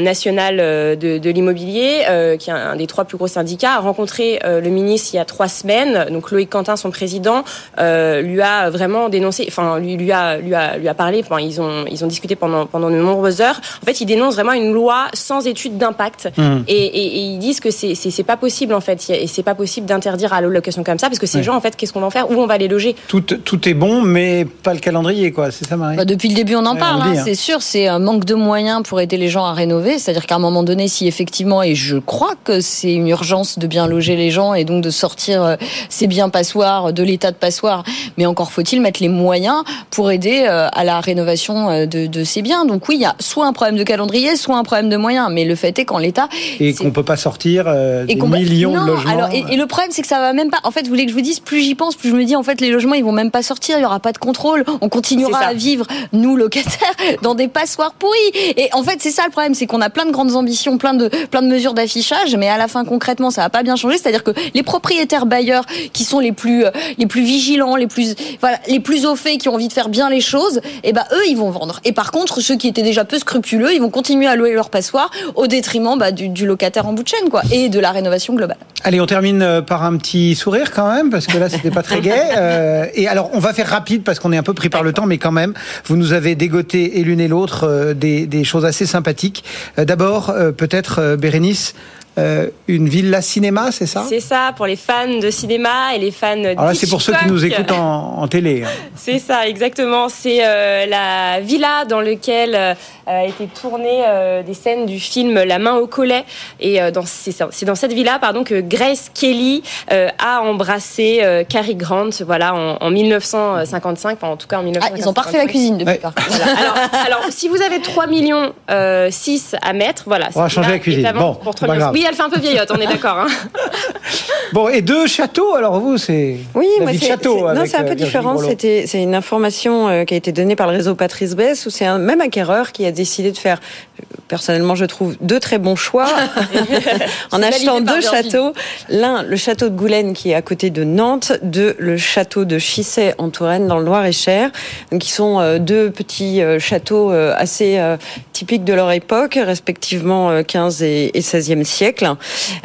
national euh, de, de l'immobilier, euh, qui est un des trois plus gros syndicats, a rencontré le ministre il y a trois semaines. Donc Loïc Quentin, son président, lui a vraiment dénoncé, enfin lui, lui a lui a lui a parlé. Enfin, ils ont ils ont discuté pendant pendant de nombreuses heures. En fait, ils dénoncent vraiment une loi sans étude d'impact mmh. et, et, et, ils disent que c'est c'est pas possible en fait et c'est pas possible d'interdire à l'allocation comme ça parce que ces gens en fait qu'est-ce qu'on va en faire? Où on va les loger? Tout tout est bon mais pas le calendrier quoi. C'est ça Marie? Bah, depuis le début on en parle. Hein, hein. C'est sûr c'est un manque de moyens pour aider les gens à rénover. C'est-à-dire qu'à un moment donné, si effectivement, et je crois que c'est une urgence de bien loger les gens et donc de sortir euh, ces biens passoires de l'état de passoire, mais encore faut-il mettre les moyens pour aider euh, à la rénovation euh, de, de ces biens. Donc oui, il y a soit un problème de calendrier, soit un problème de moyens. Mais le fait est qu'en l'état et qu'on peut pas sortir des millions de logements. Alors, et, le problème, c'est que ça va même pas. En fait, vous voulez que je vous dise, plus j'y pense, plus je me dis en fait les logements ils vont même pas sortir. Il y aura pas de contrôle. On continuera à vivre nous locataires [laughs] dans des passoires pourris. Et en fait, c'est ça le problème, c'est qu'on a plein de grandes ambitions, plein de plein de mesures d'affichage, mais à la fin concrètement, ça va pas bien changer. C'est-à-dire que les propriétaires bailleurs qui sont les plus euh, les plus vigilants, les plus voilà, les plus au fait, qui ont envie de faire bien les choses, et eh ben eux, ils vont vendre. Et par contre, ceux qui étaient déjà peu scrupuleux, ils vont continuer à louer leur passoire au détriment bah, du, locataire en bout de chaîne, quoi, et de la rénovation globale. Allez, on termine euh, par un petit sourire quand même, parce que là, c'était pas très gai. [laughs] Euh, et alors, on va faire rapide parce qu'on est un peu pris par le temps, mais quand même, vous nous avez dégoté et l'une et l'autre des, des choses assez sympathiques. D'abord, peut-être, euh, Bérénice, euh, une villa cinéma, c'est ça? C'est ça, pour les fans de cinéma et les fans Alors là, c'est pour ceux qui nous écoutent en, en télé. hein. [laughs] C'est ça, exactement. C'est euh, la villa dans laquelle euh, a été tournée euh, des scènes du film La main au collet. Et euh, c'est dans cette villa pardon, que Grace Kelly euh, a embrassé euh, Cary Grant voilà, en, en 1955, enfin en tout cas en 1955. Ah, ils ont pas refait la cuisine depuis. par contre. Voilà. Alors, alors, si vous avez 3 millions euh, 6 à mettre, voilà. On va changer la cuisine. Bon, pour c'est 3 pas millions. Oui, elle fait un peu vieillotte, on est d'accord. hein. [laughs] Bon, et deux châteaux, alors vous, c'est Oui, la moi, vie de c'est château. c'est- non, c'est un euh, peu Virginie différent. C'était c'est une information euh, qui a été donnée par le réseau Patrice Bess où c'est un même acquéreur qui a décidé de faire euh, personnellement je trouve deux très bons choix [laughs] [laughs] en achetant deux châteaux. L'un le château de Goulen qui est à côté de Nantes, deux le château de Chissay en Touraine dans le Loir-et-Cher. Donc qui sont euh, deux petits euh, châteaux euh, assez euh, typiques de leur époque, respectivement euh, 15 et, et 16e siècle.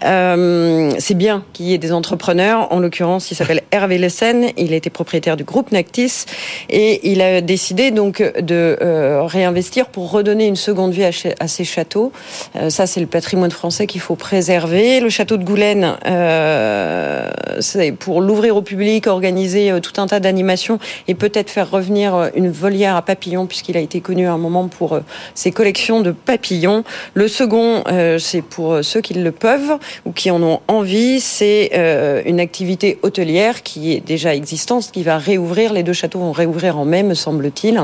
Euh, c'est bien qu'il y ait des entrepreneurs. En l'occurrence, il s'appelle [laughs] Hervé Lessen. Il été propriétaire du groupe Nactis et il a décidé donc de euh, réinvestir pour redonner une seconde vie à, à ces châteaux. Euh, ça, c'est le patrimoine français qu'il faut préserver. Le château de Goulen, euh, c'est pour l'ouvrir au public, organiser tout un tas d'animations et peut-être faire revenir une volière à papillons puisqu'il a été connu à un moment pour ses collections de papillons. Le second, c'est pour ceux qui le peuvent ou qui en ont envie, c'est euh, une activité hôtelière qui est déjà existante, qui va réouvrir. Les deux châteaux vont réouvrir en mai, me semble-t-il.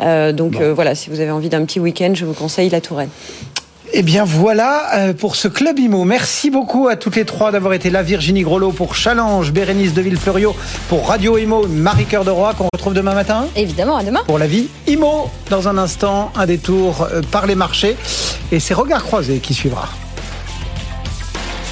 Euh, donc euh, voilà, si vous avez envie d'un petit week-end, je vous conseille la Touraine. Eh bien voilà pour ce Club Imo. Merci beaucoup à toutes les trois d'avoir été là. Virginie Grelot pour Challenge, Bérénice de Villefleurio pour Radio Imo, Marie Cœur de Roi qu'on retrouve demain matin Évidemment, à demain. pour la vie Imo. Dans un instant, un détour par les marchés et c'est Regard Croisés qui suivra.